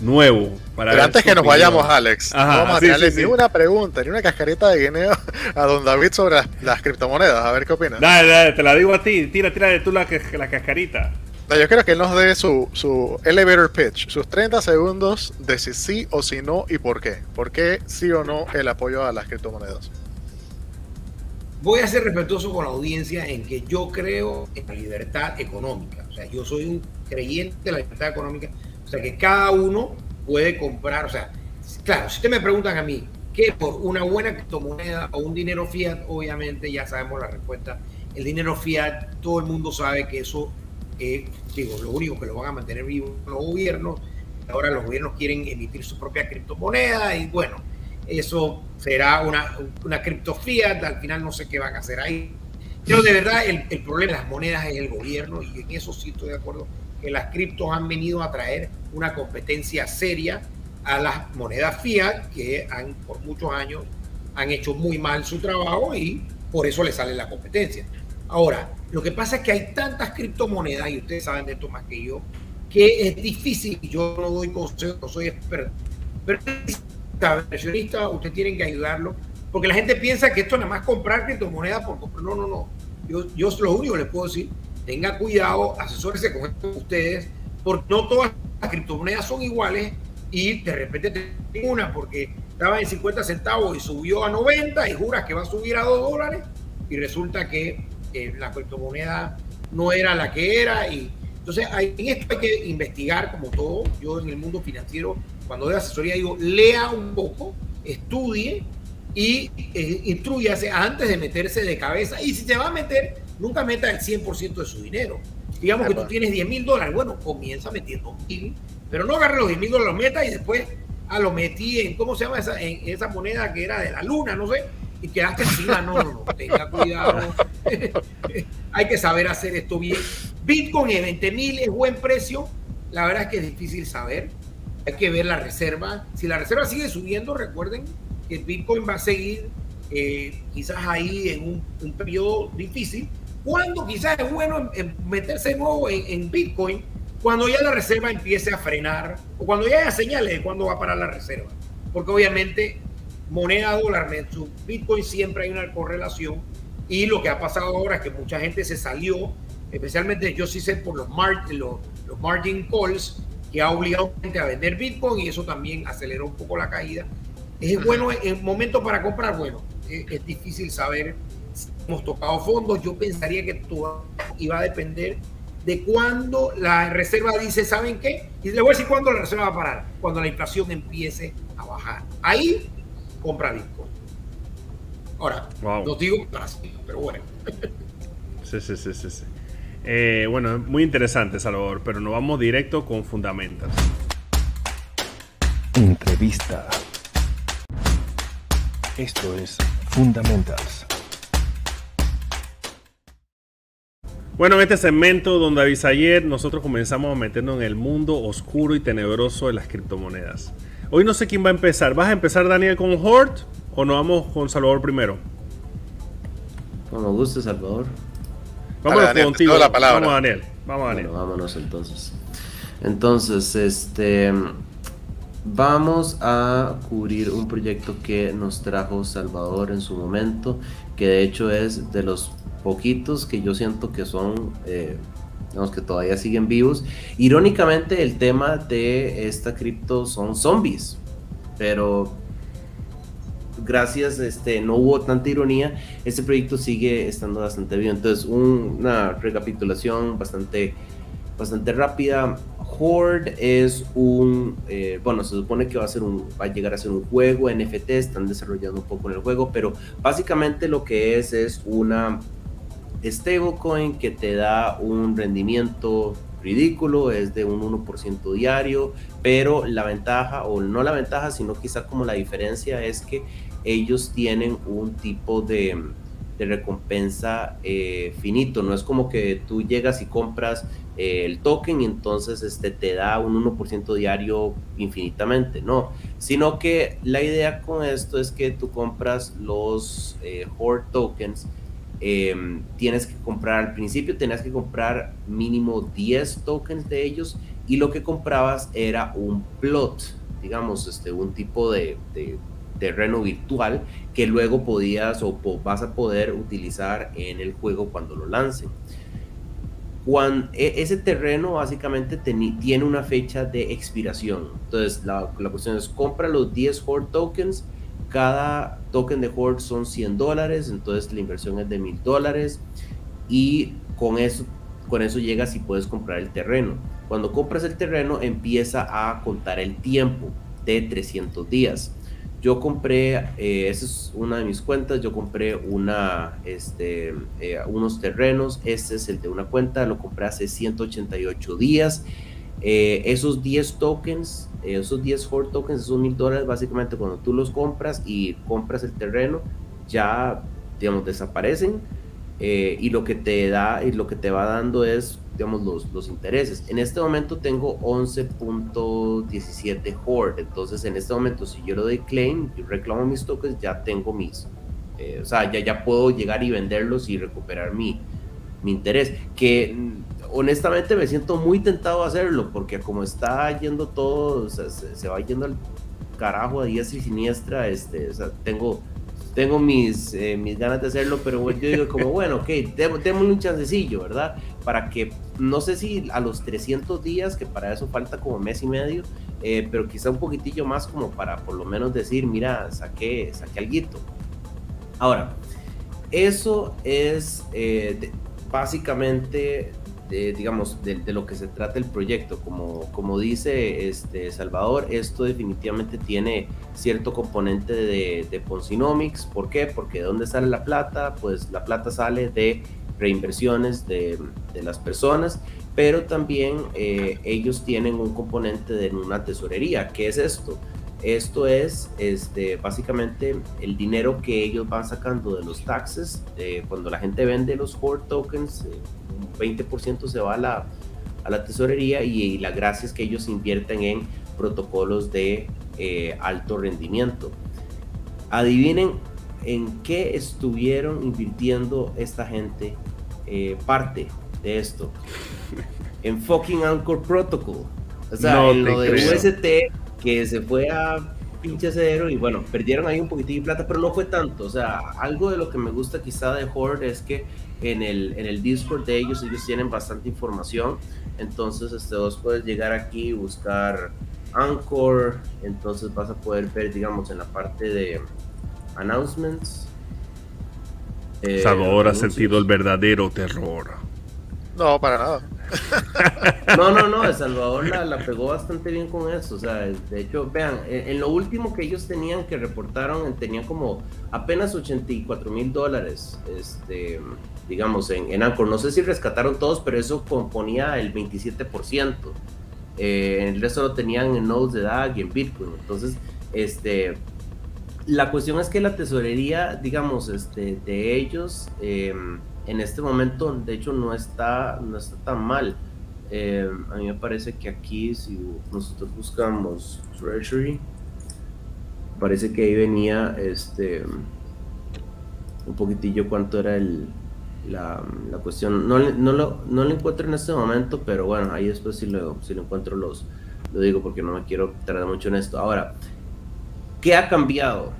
[SPEAKER 1] nuevo.
[SPEAKER 3] Para Pero antes que nos vayamos, Alex, vamos a tirarle ni una pregunta, ni una cascarita de guineo a don David sobre las, criptomonedas. A ver qué opinas.
[SPEAKER 1] Dale, dale, te la digo a ti. Tira, tira de tú la, la cascarita.
[SPEAKER 3] Yo quiero que él nos dé su, su elevator pitch, sus 30 segundos de si sí o si no y por qué. ¿Por qué sí o no el apoyo a las criptomonedas?
[SPEAKER 4] Voy a ser respetuoso con la audiencia en que yo creo en la libertad económica. O sea, yo soy un creyente de la libertad económica o sea, que cada uno puede comprar, o sea, claro, si ustedes me preguntan a mí, ¿qué por una buena criptomoneda o un dinero fiat? Obviamente ya sabemos la respuesta. El dinero fiat, todo el mundo sabe que eso, eh, digo, lo único que lo van a mantener vivo los gobiernos. Ahora los gobiernos quieren emitir su propia criptomoneda y bueno, eso será una, una cripto fiat, al final no sé qué van a hacer ahí. Pero de verdad el, el problema de las monedas es el gobierno y en eso sí estoy de acuerdo que las criptos han venido a traer una competencia seria a las monedas fiat que han por muchos años han hecho muy mal su trabajo y por eso le sale la competencia. Ahora, lo que pasa es que hay tantas criptomonedas, y ustedes saben de esto más que yo, que es difícil, yo no doy consejos, no soy experto, pero inversionista, usted tiene que ayudarlo, porque la gente piensa que esto es nada más comprar criptomonedas por comprar. No, no, no. Yo, yo lo único que les puedo decir tenga cuidado, asesórese con ustedes, porque no todas las criptomonedas son iguales y de repente te una porque estaba en 50 centavos y subió a 90 y juras que va a subir a 2 dólares y resulta que eh, la criptomoneda no era la que era y entonces en esto hay que investigar como todo. Yo en el mundo financiero, cuando doy asesoría, digo, lea un poco, estudie y eh, instruyase antes de meterse de cabeza. Y si se va a meter, nunca meta el 100% de su dinero. Digamos que tú tienes 10 mil dólares, bueno, comienza metiendo mil, pero no agarre los 10 mil dólares, los meta y después ah, lo metí en, ¿cómo se llama esa, en esa moneda que era de la luna, no sé, y quedaste encima, no, no, tenga cuidado. Hay que saber hacer esto bien. Bitcoin en 20 mil es buen precio, la verdad es que es difícil saber, hay que ver la reserva. Si la reserva sigue subiendo, recuerden que Bitcoin va a seguir eh, quizás ahí en un, periodo difícil, cuando quizás es bueno meterse de nuevo en, Bitcoin, cuando ya la reserva empiece a frenar o cuando ya haya señales de cuándo va a parar la reserva. Porque obviamente moneda dólar su Bitcoin siempre hay una correlación y lo que ha pasado ahora es que mucha gente se salió, especialmente yo sí sé por los, los, los margin calls, que ha obligado a gente a vender Bitcoin y eso también aceleró un poco la caída. ¿Es bueno el momento para comprar? Bueno, es, difícil saber si hemos tocado fondos. Yo pensaría que todo iba a depender de cuándo la reserva dice, ¿saben qué? Y le voy a decir cuándo la reserva va a parar. Cuando la inflación empiece a bajar. Ahí compra Bitcoin. Ahora, no digo para pero bueno.
[SPEAKER 1] Sí, sí, sí, sí. sí. Eh, bueno, muy interesante, Salvador, pero nos vamos directo con Fundamentals.
[SPEAKER 2] Entrevista. Esto es Fundamentals.
[SPEAKER 1] Bueno, en este segmento, donde avisa ayer, nosotros comenzamos a meternos en el mundo oscuro y tenebroso de las criptomonedas. Hoy no sé quién va a empezar. ¿Vas a empezar, Daniel, con Hort o nos vamos con Salvador primero?
[SPEAKER 5] Como guste, Salvador.
[SPEAKER 1] Vamos contigo. La palabra. Vamos, Daniel. Vamos, Daniel.
[SPEAKER 5] vámonos entonces. Entonces, este. Vamos a cubrir un proyecto que nos trajo Salvador en su momento, que de hecho es de los poquitos que yo siento que son, eh, que todavía siguen vivos. Irónicamente, el tema de esta cripto son zombies, pero gracias, este, no hubo tanta ironía, este proyecto sigue estando bastante bien. Entonces, una recapitulación bastante, bastante rápida. Horde es un, eh, bueno, se supone que va a, ser un, va a llegar a ser un juego NFT, están desarrollando un poco en el juego, pero básicamente lo que es es una stablecoin que te da un rendimiento ridículo, es de un 1% diario, pero la ventaja, o no la ventaja, sino quizá como la diferencia es que ellos tienen un tipo de, recompensa eh, finito, no es como que tú llegas y compras eh, el token y entonces este, te da un 1% diario infinitamente, no, sino que la idea con esto es que tú compras los eh, tokens, em, tienes que comprar al principio, tenías que comprar mínimo 10 tokens de ellos y lo que comprabas era un plot, digamos, este, un tipo de terreno virtual que luego podías o vas a poder utilizar en el juego cuando lo lancen. Cuando, e, ese terreno básicamente tiene una fecha de expiración. Entonces la, la, cuestión es compra los 10 Horde tokens. Cada token de Horde son 100 dólares. Entonces la inversión es de 1000 dólares. Y con eso, con eso llegas y puedes comprar el terreno. Cuando compras el terreno empieza a contar el tiempo de 300 días. Yo compré, eh, esa es una de mis cuentas, yo compré este, eh, unos terrenos, este es el de una cuenta, lo compré hace 188 días. Eh, esos 10 tokens, esos 10 Horde tokens, esos mil dólares, básicamente cuando tú los compras y compras el terreno, ya, digamos, desaparecen y lo que te da y lo que te va dando es digamos, los, los intereses. En este momento tengo 11.17 Horde, entonces en este momento si yo lo doy claim y reclamo mis tokens, ya tengo mis, eh, o sea, ya, ya puedo llegar y venderlos y recuperar mi, mi interés, que honestamente me siento muy tentado a hacerlo, porque como está yendo todo, se, va yendo al carajo a diestra y siniestra, este, tengo tengo mis, eh, mis ganas de hacerlo, pero yo digo como, bueno, ok, démosle un chancecillo, ¿verdad? Para que, no sé si a los 300 días, que para eso falta como mes y medio, eh, pero quizá un poquitillo más como para por lo menos decir, mira, saqué, saqué algo. Ahora, eso es eh, básicamente digamos, de, lo que se trata el proyecto. Como, como dice este Salvador, esto definitivamente tiene cierto componente de, de Ponzinomics. ¿Por qué? Porque de dónde sale la plata? Pues la plata sale de reinversiones de, de las personas, pero también eh, ellos tienen un componente de una tesorería. ¿Qué es esto? Esto es este, básicamente el dinero que ellos van sacando de los taxes. cuando la gente vende los Horde tokens, eh, 20% se va a la, a la tesorería y, la gracia es que ellos invierten en protocolos de eh, alto rendimiento. Adivinen en qué estuvieron invirtiendo esta gente eh, parte de esto. En fucking Anchor Protocol. O sea, en lo de UST que se fue a pinche cero y bueno, perdieron ahí un poquitillo de plata, pero no fue tanto. O sea, algo de lo que me gusta quizá de Horde es que en el, en el Discord de ellos, ellos tienen bastante información. Entonces, este, vos puedes llegar aquí y buscar Anchor. Entonces vas a poder ver, digamos, en la parte de announcements.
[SPEAKER 1] Eh, Salvador ha sentido el verdadero terror.
[SPEAKER 3] No, para nada.
[SPEAKER 5] No, no, no, El Salvador la, pegó bastante bien con eso. O sea, de hecho, vean, en, lo último que ellos tenían, que reportaron, tenían como apenas 84 mil dólares, este, digamos, en, en Anchor. No sé si rescataron todos, pero eso componía el 27%. Eh, el resto lo tenían en nodes de DAG y en Bitcoin. Entonces, este, la cuestión es que la tesorería, digamos, este, de ellos em, en este momento, de hecho, no está, no está tan mal. Em, a mí me parece que aquí, si nosotros buscamos Treasury, parece que ahí venía este un poquitillo cuánto era el, la, la cuestión. No, no, lo, no lo encuentro en este momento, pero bueno, ahí después si lo, si lo encuentro los, lo digo porque no me quiero tardar mucho en esto. Ahora, ¿Qué ha cambiado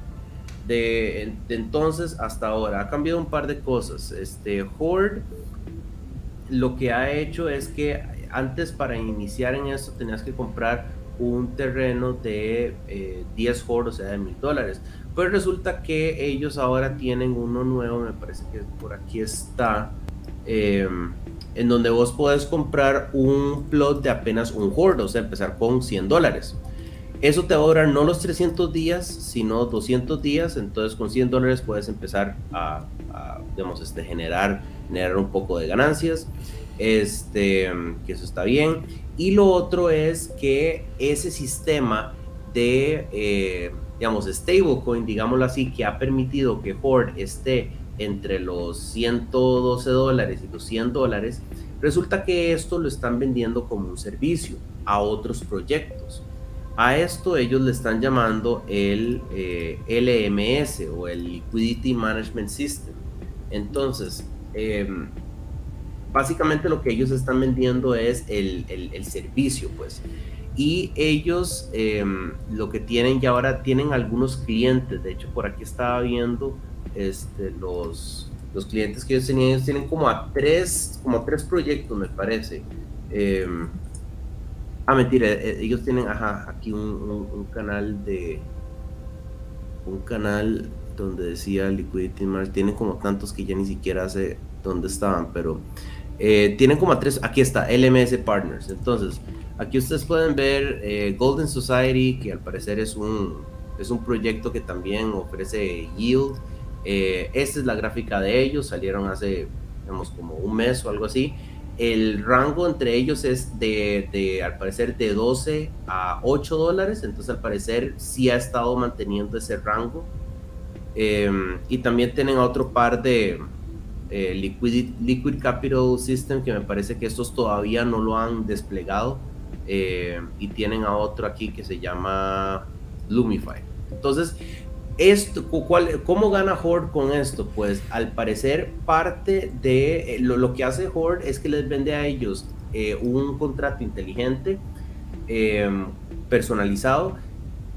[SPEAKER 5] de, entonces hasta ahora? Ha cambiado un par de cosas. Este, Horde lo que ha hecho es que antes para iniciar en esto tenías que comprar un terreno de 10 eh, Horde, o sea, de mil dólares. Pues resulta que ellos ahora tienen uno nuevo, me parece que por aquí está, em, en donde vos podés comprar un plot de apenas un Horde, o sea, empezar con 100 dólares. Eso te va a durar no los 300 días, sino 200 días. Entonces con 100 dólares puedes empezar a, digamos, este, generar, generar un poco de ganancias. Este, que eso está bien. Y lo otro es que ese sistema de, eh, digamos, stablecoin, digámoslo así, que ha permitido que Horde esté entre los 112 dólares y los 100 dólares, resulta que esto lo están vendiendo como un servicio a otros proyectos. A esto ellos le están llamando el eh, LMS o el Liquidity Management System. Entonces, em, básicamente lo que ellos están vendiendo es el, servicio, pues. Y ellos em, lo que tienen ya ahora tienen algunos clientes. De hecho, por aquí estaba viendo este, los, los clientes que ellos tenían. Ellos tienen como a tres, como tres proyectos, me parece. Ah, mentira, eh, ellos tienen, ajá, aquí un, canal de. Un canal donde decía Liquidity Mars. Tienen como tantos que ya ni siquiera sé dónde estaban, pero eh, tienen como a tres. Aquí está, LMS Partners. Entonces, aquí ustedes pueden ver eh, Golden Society, que al parecer es un, es un proyecto que también ofrece yield. esta es la gráfica de ellos, salieron hace, digamos, como un mes o algo así. El rango entre ellos es de, al parecer, de 12 a 8 dólares. Entonces, al parecer, sí ha estado manteniendo ese rango. Em, y también tienen otro par de eh, Liquid, Liquid Capital System, que me parece que estos todavía no lo han desplegado. Em, y tienen a otro aquí que se llama Lumify. Entonces, esto, ¿Cómo gana Horde con esto? Pues al parecer parte de eh, lo, que hace Horde es que les vende a ellos eh, un contrato inteligente, em, personalizado,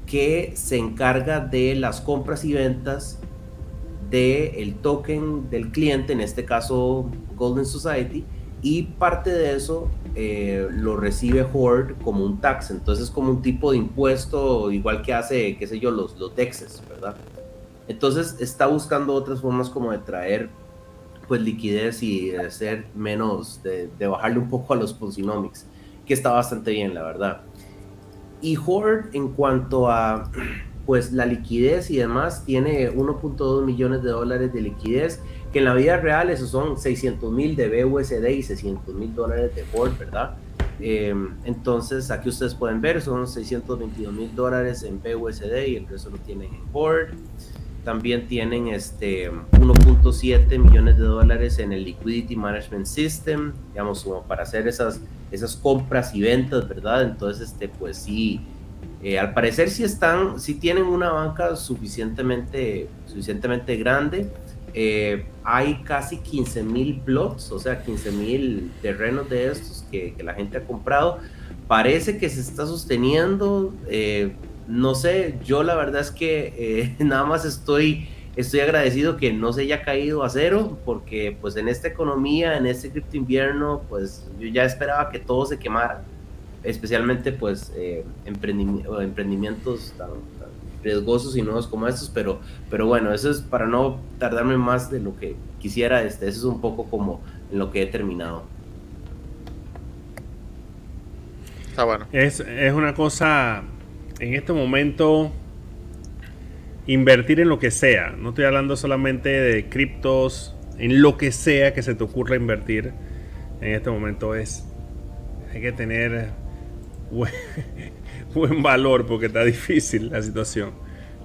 [SPEAKER 5] que se encarga de las compras y ventas del el token del cliente, en este caso Golden Society, y parte de eso eh, lo recibe Horde como un tax, entonces como un tipo de impuesto igual que hace, qué sé yo, los, los DEXs, ¿verdad? Entonces está buscando otras formas como de traer pues liquidez y de ser menos, de, bajarle un poco a los Ponzinomics, que está bastante bien, la verdad. Y Horde en cuanto a pues la liquidez y demás, tiene 1.2 millones de dólares de liquidez que en la vida real esos son 600 mil de BUSD y 600 mil dólares de Ford, ¿verdad? Em, entonces aquí ustedes pueden ver, son 622 mil dólares en BUSD y el resto lo tienen en Ford. También tienen este 1.7 millones de dólares en el Liquidity Management System, digamos, como para hacer esas, esas compras y ventas, ¿verdad? Entonces, este, pues sí, Eh, al parecer sí están, sí tienen una banca suficientemente, suficientemente grande. Eh, hay casi 15 mil plots, o sea, 15 mil terrenos de estos que, que, la gente ha comprado. Parece que se está sosteniendo. Eh, no sé, yo la verdad es que nada más estoy, estoy agradecido que no se haya caído a cero, porque pues en esta economía, en este cripto invierno, pues yo ya esperaba que todo se quemara especialmente pues eh, emprendimientos tan, riesgosos y nuevos como estos, pero, pero bueno, eso es para no tardarme más de lo que quisiera, este, eso es un poco como en lo que he terminado.
[SPEAKER 1] Está bueno. Es, es una cosa, en este momento, invertir en lo que sea, no estoy hablando solamente de criptos, en lo que sea que se te ocurra invertir, en este momento es, hay que tener buen, valor porque está difícil la situación.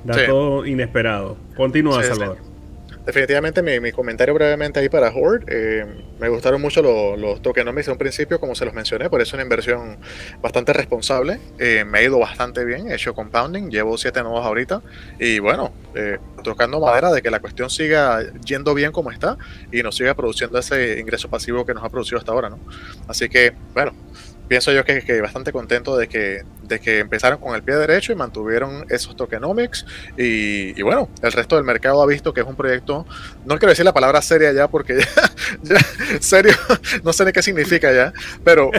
[SPEAKER 1] Da todo inesperado. Continúa, Salvador.
[SPEAKER 3] Definitivamente mi, comentario brevemente ahí para Horde. Eh, me gustaron mucho los tokenomics de un principio, como se los mencioné, por eso es una inversión bastante responsable. Eh, me ha ido bastante bien, he hecho compounding, llevo siete nodos ahorita y bueno, eh, tocando madera de que la cuestión siga yendo bien como está y nos siga produciendo ese ingreso pasivo que nos ha producido hasta ahora, ¿no? Así que, bueno, pienso yo que, que, bastante contento de que, de que empezaron con el pie derecho y mantuvieron esos tokenomics. Y, bueno, el resto del mercado ha visto que es un proyecto, no quiero decir la palabra seria ya, porque ya, serio, no sé ni qué significa ya, pero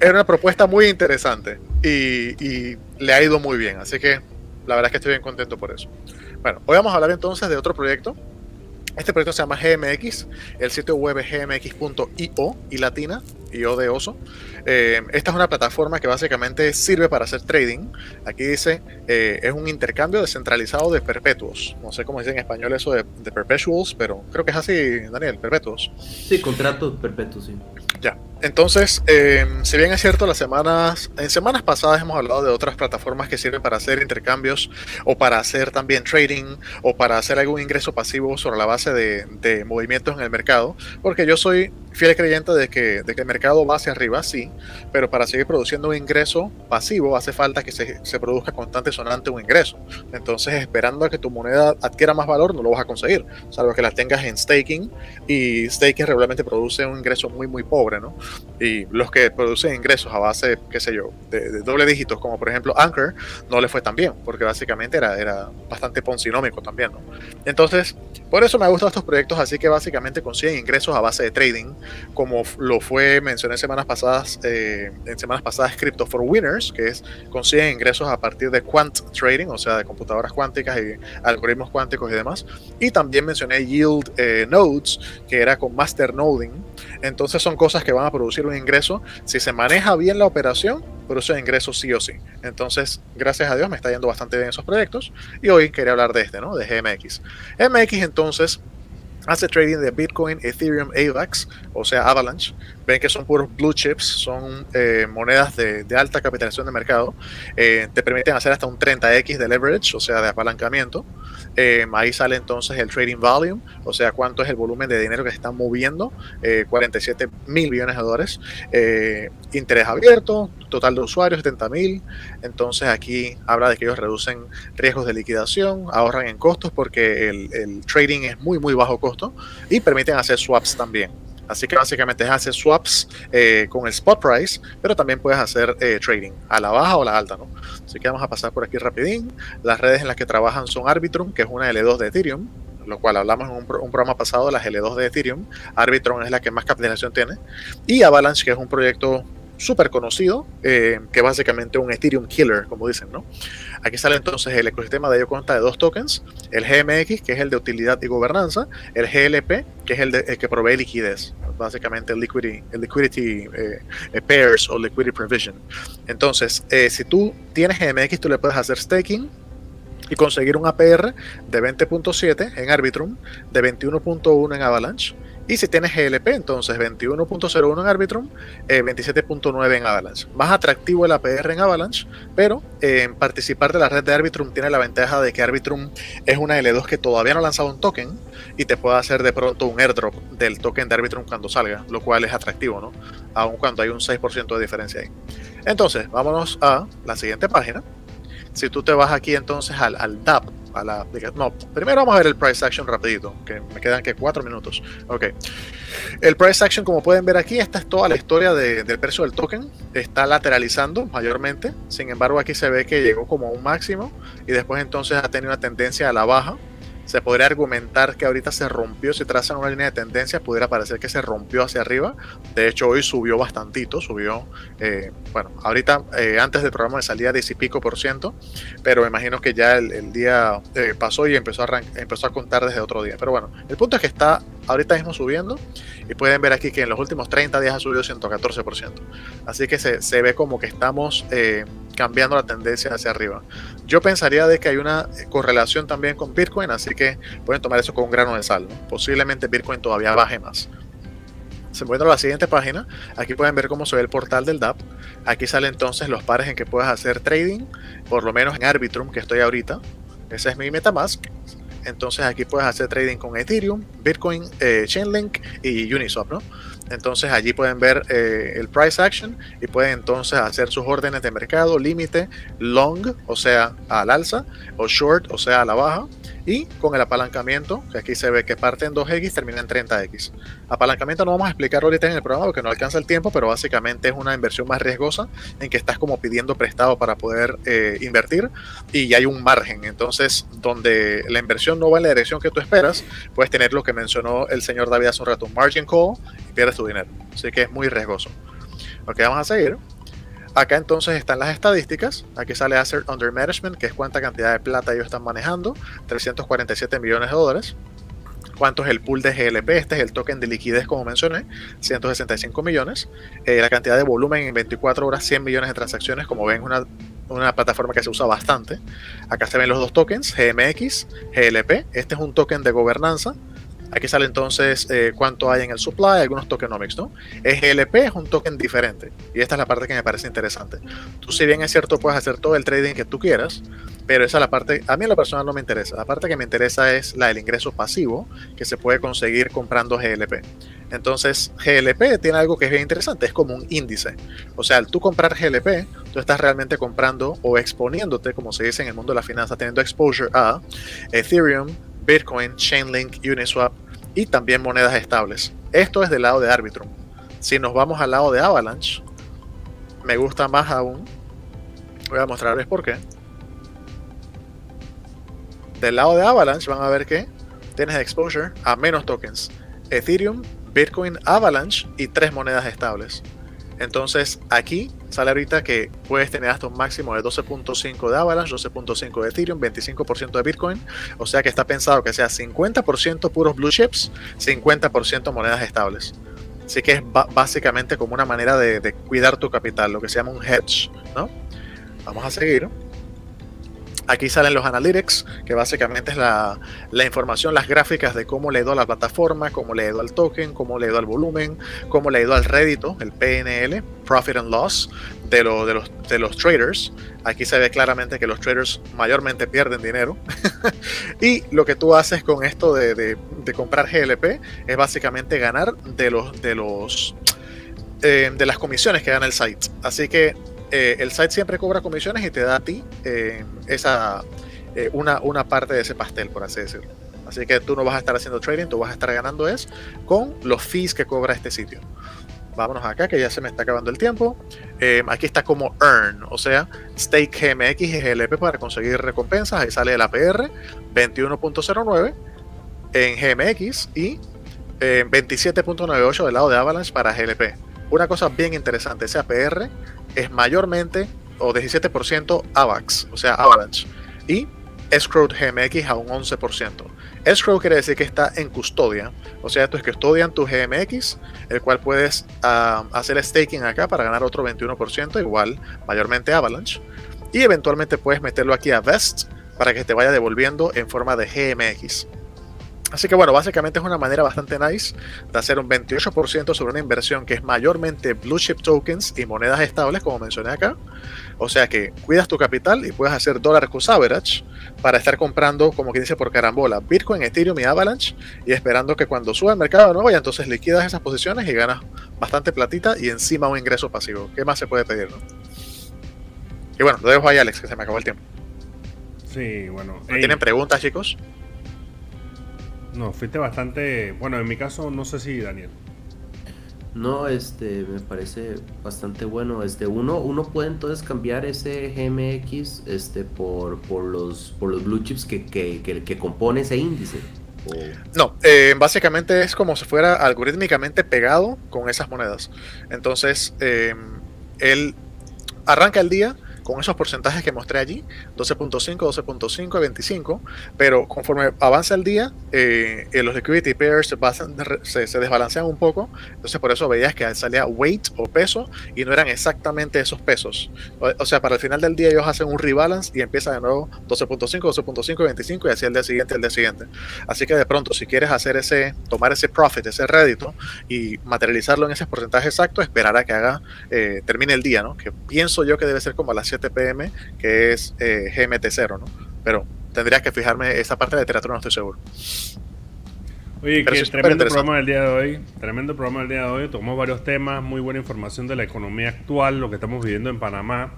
[SPEAKER 3] era una propuesta muy interesante y, y le ha ido muy bien. Así que la verdad es que estoy bien contento por eso. Bueno, hoy vamos a hablar entonces de otro proyecto este proyecto se llama GMX, el sitio web es gmx.io y latina, io de oso. Eh, esta es una plataforma que básicamente sirve para hacer trading. Aquí dice, eh, es un intercambio descentralizado de perpetuos. No sé cómo dice en español eso de, de perpetuals, pero creo que es así, Daniel, perpetuos.
[SPEAKER 5] Sí, contratos perpetuos, sí.
[SPEAKER 3] Ya. Entonces, eh, si bien es cierto, las semanas, en semanas pasadas hemos hablado de otras plataformas que sirven para hacer intercambios o para hacer también trading o para hacer algún ingreso pasivo sobre la base de, movimientos en el mercado, porque yo soy fiel creyente de que, de que el mercado va hacia arriba, sí, pero para seguir produciendo un ingreso pasivo hace falta que se, se produzca constante sonante un ingreso. Entonces, esperando a que tu moneda adquiera más valor, no lo vas a conseguir, salvo que la tengas en staking y staking regularmente produce un ingreso muy, muy pobre, ¿no? Y los que producen ingresos a base, qué sé yo, de, doble dígitos, como por ejemplo Anchor, no le fue tan bien, porque básicamente era, era bastante poncinómico también, ¿no? Entonces, por eso me gustan estos proyectos, así que básicamente consiguen ingresos a base de trading, como lo fue, mencioné semanas pasadas, eh, en semanas pasadas Crypto for Winners, que es consiguen ingresos a partir de quant trading, o sea, de computadoras cuánticas y algoritmos cuánticos y demás. Y también mencioné Yield eh, Nodes, que era con Master Noding. Entonces son cosas que van a producir un ingreso. Si se maneja bien la operación, produce ingresos sí o sí. Entonces, gracias a Dios me está yendo bastante bien esos proyectos. Y hoy quería hablar de este, ¿no? De GMX. GMX entonces hace trading de Bitcoin, Ethereum, AVAX, o sea, Avalanche. Ven que son puros blue chips, son eh, monedas de, alta capitalización de mercado. Eh, te permiten hacer hasta un 30x de leverage, o sea, de apalancamiento. Eh, ahí sale entonces el trading volume, o sea, cuánto es el volumen de dinero que se están moviendo, 47 mil millones de dólares. interés abierto, total de usuarios 70 mil. Entonces aquí habla de que ellos reducen riesgos de liquidación, ahorran en costos porque el trading es muy, muy bajo costo y permiten hacer swaps también. Así que básicamente es hacer swaps eh, con el spot price, pero también puedes hacer eh, trading a la baja o la alta, ¿no? Así que vamos a pasar por aquí rapidín. Las redes en las que trabajan son Arbitrum, que es una L2 de Ethereum, lo cual hablamos en un, programa pasado las L2 de Ethereum. Arbitrum es la que más capitalización tiene. Y Avalanche, que es un proyecto súper conocido, eh, que básicamente un Ethereum killer, como dicen, ¿no? Aquí sale entonces el ecosistema de ello consta de dos tokens, el GMX, que es el de utilidad y gobernanza, el GLP, que es el, de, que provee liquidez, básicamente el liquidity, el liquidity eh, pairs o liquidity provision. Entonces, eh, si tú tienes GMX, tú le puedes hacer staking, y conseguir un APR de 20.7 en Arbitrum, de 21.1 en Avalanche y si tienes GLP, entonces 21.01 en Arbitrum, 27.9 eh, en Avalanche. Más atractivo el APR en Avalanche, pero en participar de la red de Arbitrum tiene la ventaja de que Arbitrum es una L2 que todavía no ha lanzado un token y te puede hacer de pronto un airdrop del token de Arbitrum cuando salga, lo cual es atractivo, ¿no? Aun cuando hay un 6% de diferencia ahí. Entonces, vámonos a la siguiente página si tú te vas aquí entonces al, al DAP, no, primero vamos a ver el price action rapidito, que me quedan que cuatro minutos. Ok. El price action, como pueden ver aquí, esta es toda la historia de, del precio del token. Está lateralizando mayormente. Sin embargo, aquí se ve que llegó como a un máximo y después entonces ha tenido una tendencia a la baja se podría argumentar que ahorita se rompió, si trazan una línea de tendencia, pudiera parecer que se rompió hacia arriba. De hecho, hoy subió bastantito, subió, eh, bueno, ahorita eh, antes del programa de salía 10 y pico por ciento, pero me imagino que ya el, día eh, pasó y empezó a, empezó a contar desde otro día. Pero bueno, el punto es que está ahorita mismo subiendo y pueden ver aquí que en los últimos 30 días ha subido 114%. Así que se, se ve como que estamos cambiando la tendencia hacia arriba. Yo pensaría de que hay una correlación también con Bitcoin, así que pueden tomar eso con un grano de sal. Posiblemente Bitcoin todavía baje más. Se encuentra la siguiente página. Aquí pueden ver cómo se ve el portal del DAP. Aquí salen entonces los pares en que puedes hacer trading, por lo menos en Arbitrum, que estoy ahorita. Ese es mi MetaMask. Entonces aquí puedes hacer trading con Ethereum, Bitcoin, eh, Chainlink y Uniswap, ¿no? Entonces allí pueden ver eh, el price action y pueden entonces hacer sus órdenes de mercado, límite, long, o sea, al alza, o short, o sea, a la baja. Y con el apalancamiento, que aquí se ve que parte en 2X, termina en 30X. Apalancamiento no vamos a explicar ahorita en el programa porque no alcanza el tiempo, pero básicamente es una inversión más riesgosa en que estás como pidiendo prestado para poder eh, invertir y hay un margen. Entonces, donde la inversión no va en la dirección que tú esperas, puedes tener lo que mencionó el señor David hace un rato, margin call, y pierdes tu dinero. Así que es muy riesgoso. Ok, vamos a seguir. Acá entonces están las estadísticas. Aquí sale Asset Under Management, que es cuánta cantidad de plata ellos están manejando. 347 millones de dólares. ¿Cuánto es el pool de GLP? Este es el token de liquidez, como mencioné, 165 millones. Eh, la cantidad de volumen en 24 horas, 100 millones de transacciones. Como ven, una, una plataforma que se usa bastante. Acá se ven los dos tokens, GMX, GLP. Este es un token de gobernanza Aquí sale entonces eh, cuánto hay en el supply, algunos tokenomics, ¿no? GLP es un token diferente y esta es la parte que me parece interesante. Tú si bien es cierto puedes hacer todo el trading que tú quieras, pero esa es la parte, a mí en lo personal no me interesa. La parte que me interesa es la del ingreso pasivo que se puede conseguir comprando GLP. Entonces, GLP tiene algo que es bien interesante, es como un índice. O sea, al tú comprar GLP, tú estás realmente comprando o exponiéndote, como se dice en el mundo de la finanza, teniendo exposure a Ethereum, Bitcoin, Chainlink, Uniswap y también monedas estables. Esto es del lado de Arbitrum. Si nos vamos al lado de Avalanche, me gusta más aún. Voy a mostrarles por qué. Del lado de Avalanche van a ver que tienes exposure a menos tokens. Ethereum, Bitcoin, Avalanche y tres monedas estables. Entonces aquí sale ahorita que puedes tener hasta un máximo de 12.5 de Avalanche, 12.5 de Ethereum, 25% de Bitcoin. O sea que está pensado que sea 50% puros blue chips, 50% monedas estables. Así que es básicamente como una manera de, cuidar tu capital, lo que se llama un hedge. ¿no? Vamos a seguir. Aquí salen los analytics, que básicamente es la, información, las gráficas de cómo le ha ido a la plataforma, cómo le ha ido al token, cómo le ha ido al volumen, cómo le ha ido al rédito, el PNL, Profit and Loss, de, de, los, de los traders. Aquí se ve claramente que los traders mayormente pierden dinero. y lo que tú haces con esto de, comprar GLP es básicamente ganar de los, de los eh, de las comisiones que gana el site. Así que eh, el site siempre cobra comisiones y te da a ti eh, esa, eh, una, una parte de ese pastel, por así decirlo. Así que tú no vas a estar haciendo trading, tú vas a estar ganando es con los fees que cobra este sitio. Vámonos acá, que ya se me está acabando el tiempo. aquí está como earn, o sea, stake GMX y GLP para conseguir recompensas. Ahí sale el APR 21.09 en GMX y 27.98 del lado de Avalanche para GLP. Una cosa bien interesante, ese APR es mayormente o 17% AVAX, o sea, Avalanche, y Escrow GMX a un 11%. Escrow quiere decir que está en custodia, o sea, que custodian tu GMX, el cual puedes uh, hacer staking acá para ganar otro 21%, igual mayormente Avalanche, y eventualmente puedes meterlo aquí a Vest para que te vaya devolviendo en forma de GMX. Así que bueno, básicamente es una manera bastante nice de hacer un 28% sobre una inversión que es mayormente blue chip tokens y monedas estables, como mencioné acá. O sea que cuidas tu capital y puedes hacer dólar cost average para estar comprando, como que dice por carambola, Bitcoin, Ethereum y Avalanche y esperando que cuando suba el mercado de nuevo, ya entonces liquidas esas posiciones y ganas bastante platita y encima un ingreso pasivo. ¿Qué más se puede pedir? No? Y bueno, lo dejo ahí, Alex, que se me acabó el tiempo.
[SPEAKER 1] Sí, bueno.
[SPEAKER 3] ¿No
[SPEAKER 1] ey,
[SPEAKER 3] ¿Tienen preguntas, chicos?
[SPEAKER 1] No, fuiste bastante. Bueno, en mi caso, no sé si Daniel.
[SPEAKER 5] No, este, me parece bastante bueno. Este, uno, uno puede entonces cambiar ese GMX, este, por, por los, por los blue chips que, que, que, que compone ese índice. O-
[SPEAKER 3] No, eh, básicamente es como si fuera algorítmicamente pegado con esas monedas. Entonces, eh, él arranca el día con esos porcentajes que mostré allí, 12.5, 12.5, 25, pero conforme avanza el día, eh, los liquidity pairs se, desbalancean un poco, entonces por eso veías que salía weight o peso y no eran exactamente esos pesos. O, o sea, para el final del día ellos hacen un rebalance y empieza de nuevo 12.5, 12.5, 25 y así el día siguiente, el día siguiente. Así que de pronto, si quieres hacer ese, tomar ese profit, ese rédito y materializarlo en ese porcentaje exacto, esperar a que haga, eh, termine el día, ¿no? Que pienso yo que debe ser como a las 7 pm, que es eh, GMT0, ¿no? Pero tendrías que fijarme, esa parte de literatura no estoy seguro.
[SPEAKER 1] Oye,
[SPEAKER 3] Pero es
[SPEAKER 1] tremendo programa del día de hoy. Tremendo programa del día de hoy. Tomamos varios temas, muy buena información de la economía actual, lo que estamos viviendo en Panamá.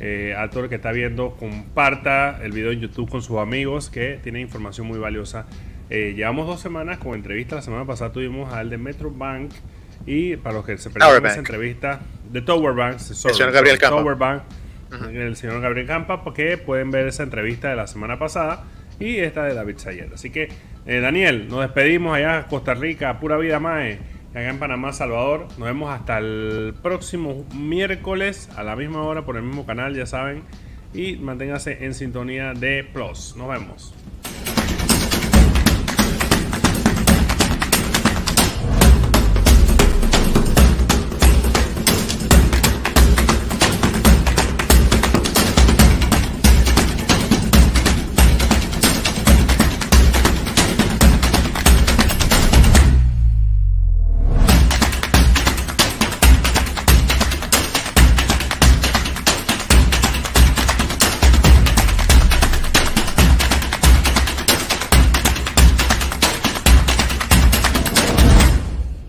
[SPEAKER 1] Eh, a todo el que está viendo, comparta el video en YouTube con sus amigos que tienen información muy valiosa. Eh, llevamos dos semanas con entrevistas. La semana pasada tuvimos al de Metro Bank. Y para los que se perdieron esa entrevista, de Tower Bank, sorry,
[SPEAKER 3] señor Gabriel.
[SPEAKER 1] Tower Bank, El señor Gabriel Campa, porque pueden ver esa entrevista de la semana pasada y esta de David Sayet. Así que, eh, Daniel, nos despedimos allá a Costa Rica, pura vida Mae, acá en Panamá, Salvador. Nos vemos hasta el próximo miércoles a la misma hora por el mismo canal, ya saben. Y manténgase en sintonía de Plus. Nos vemos.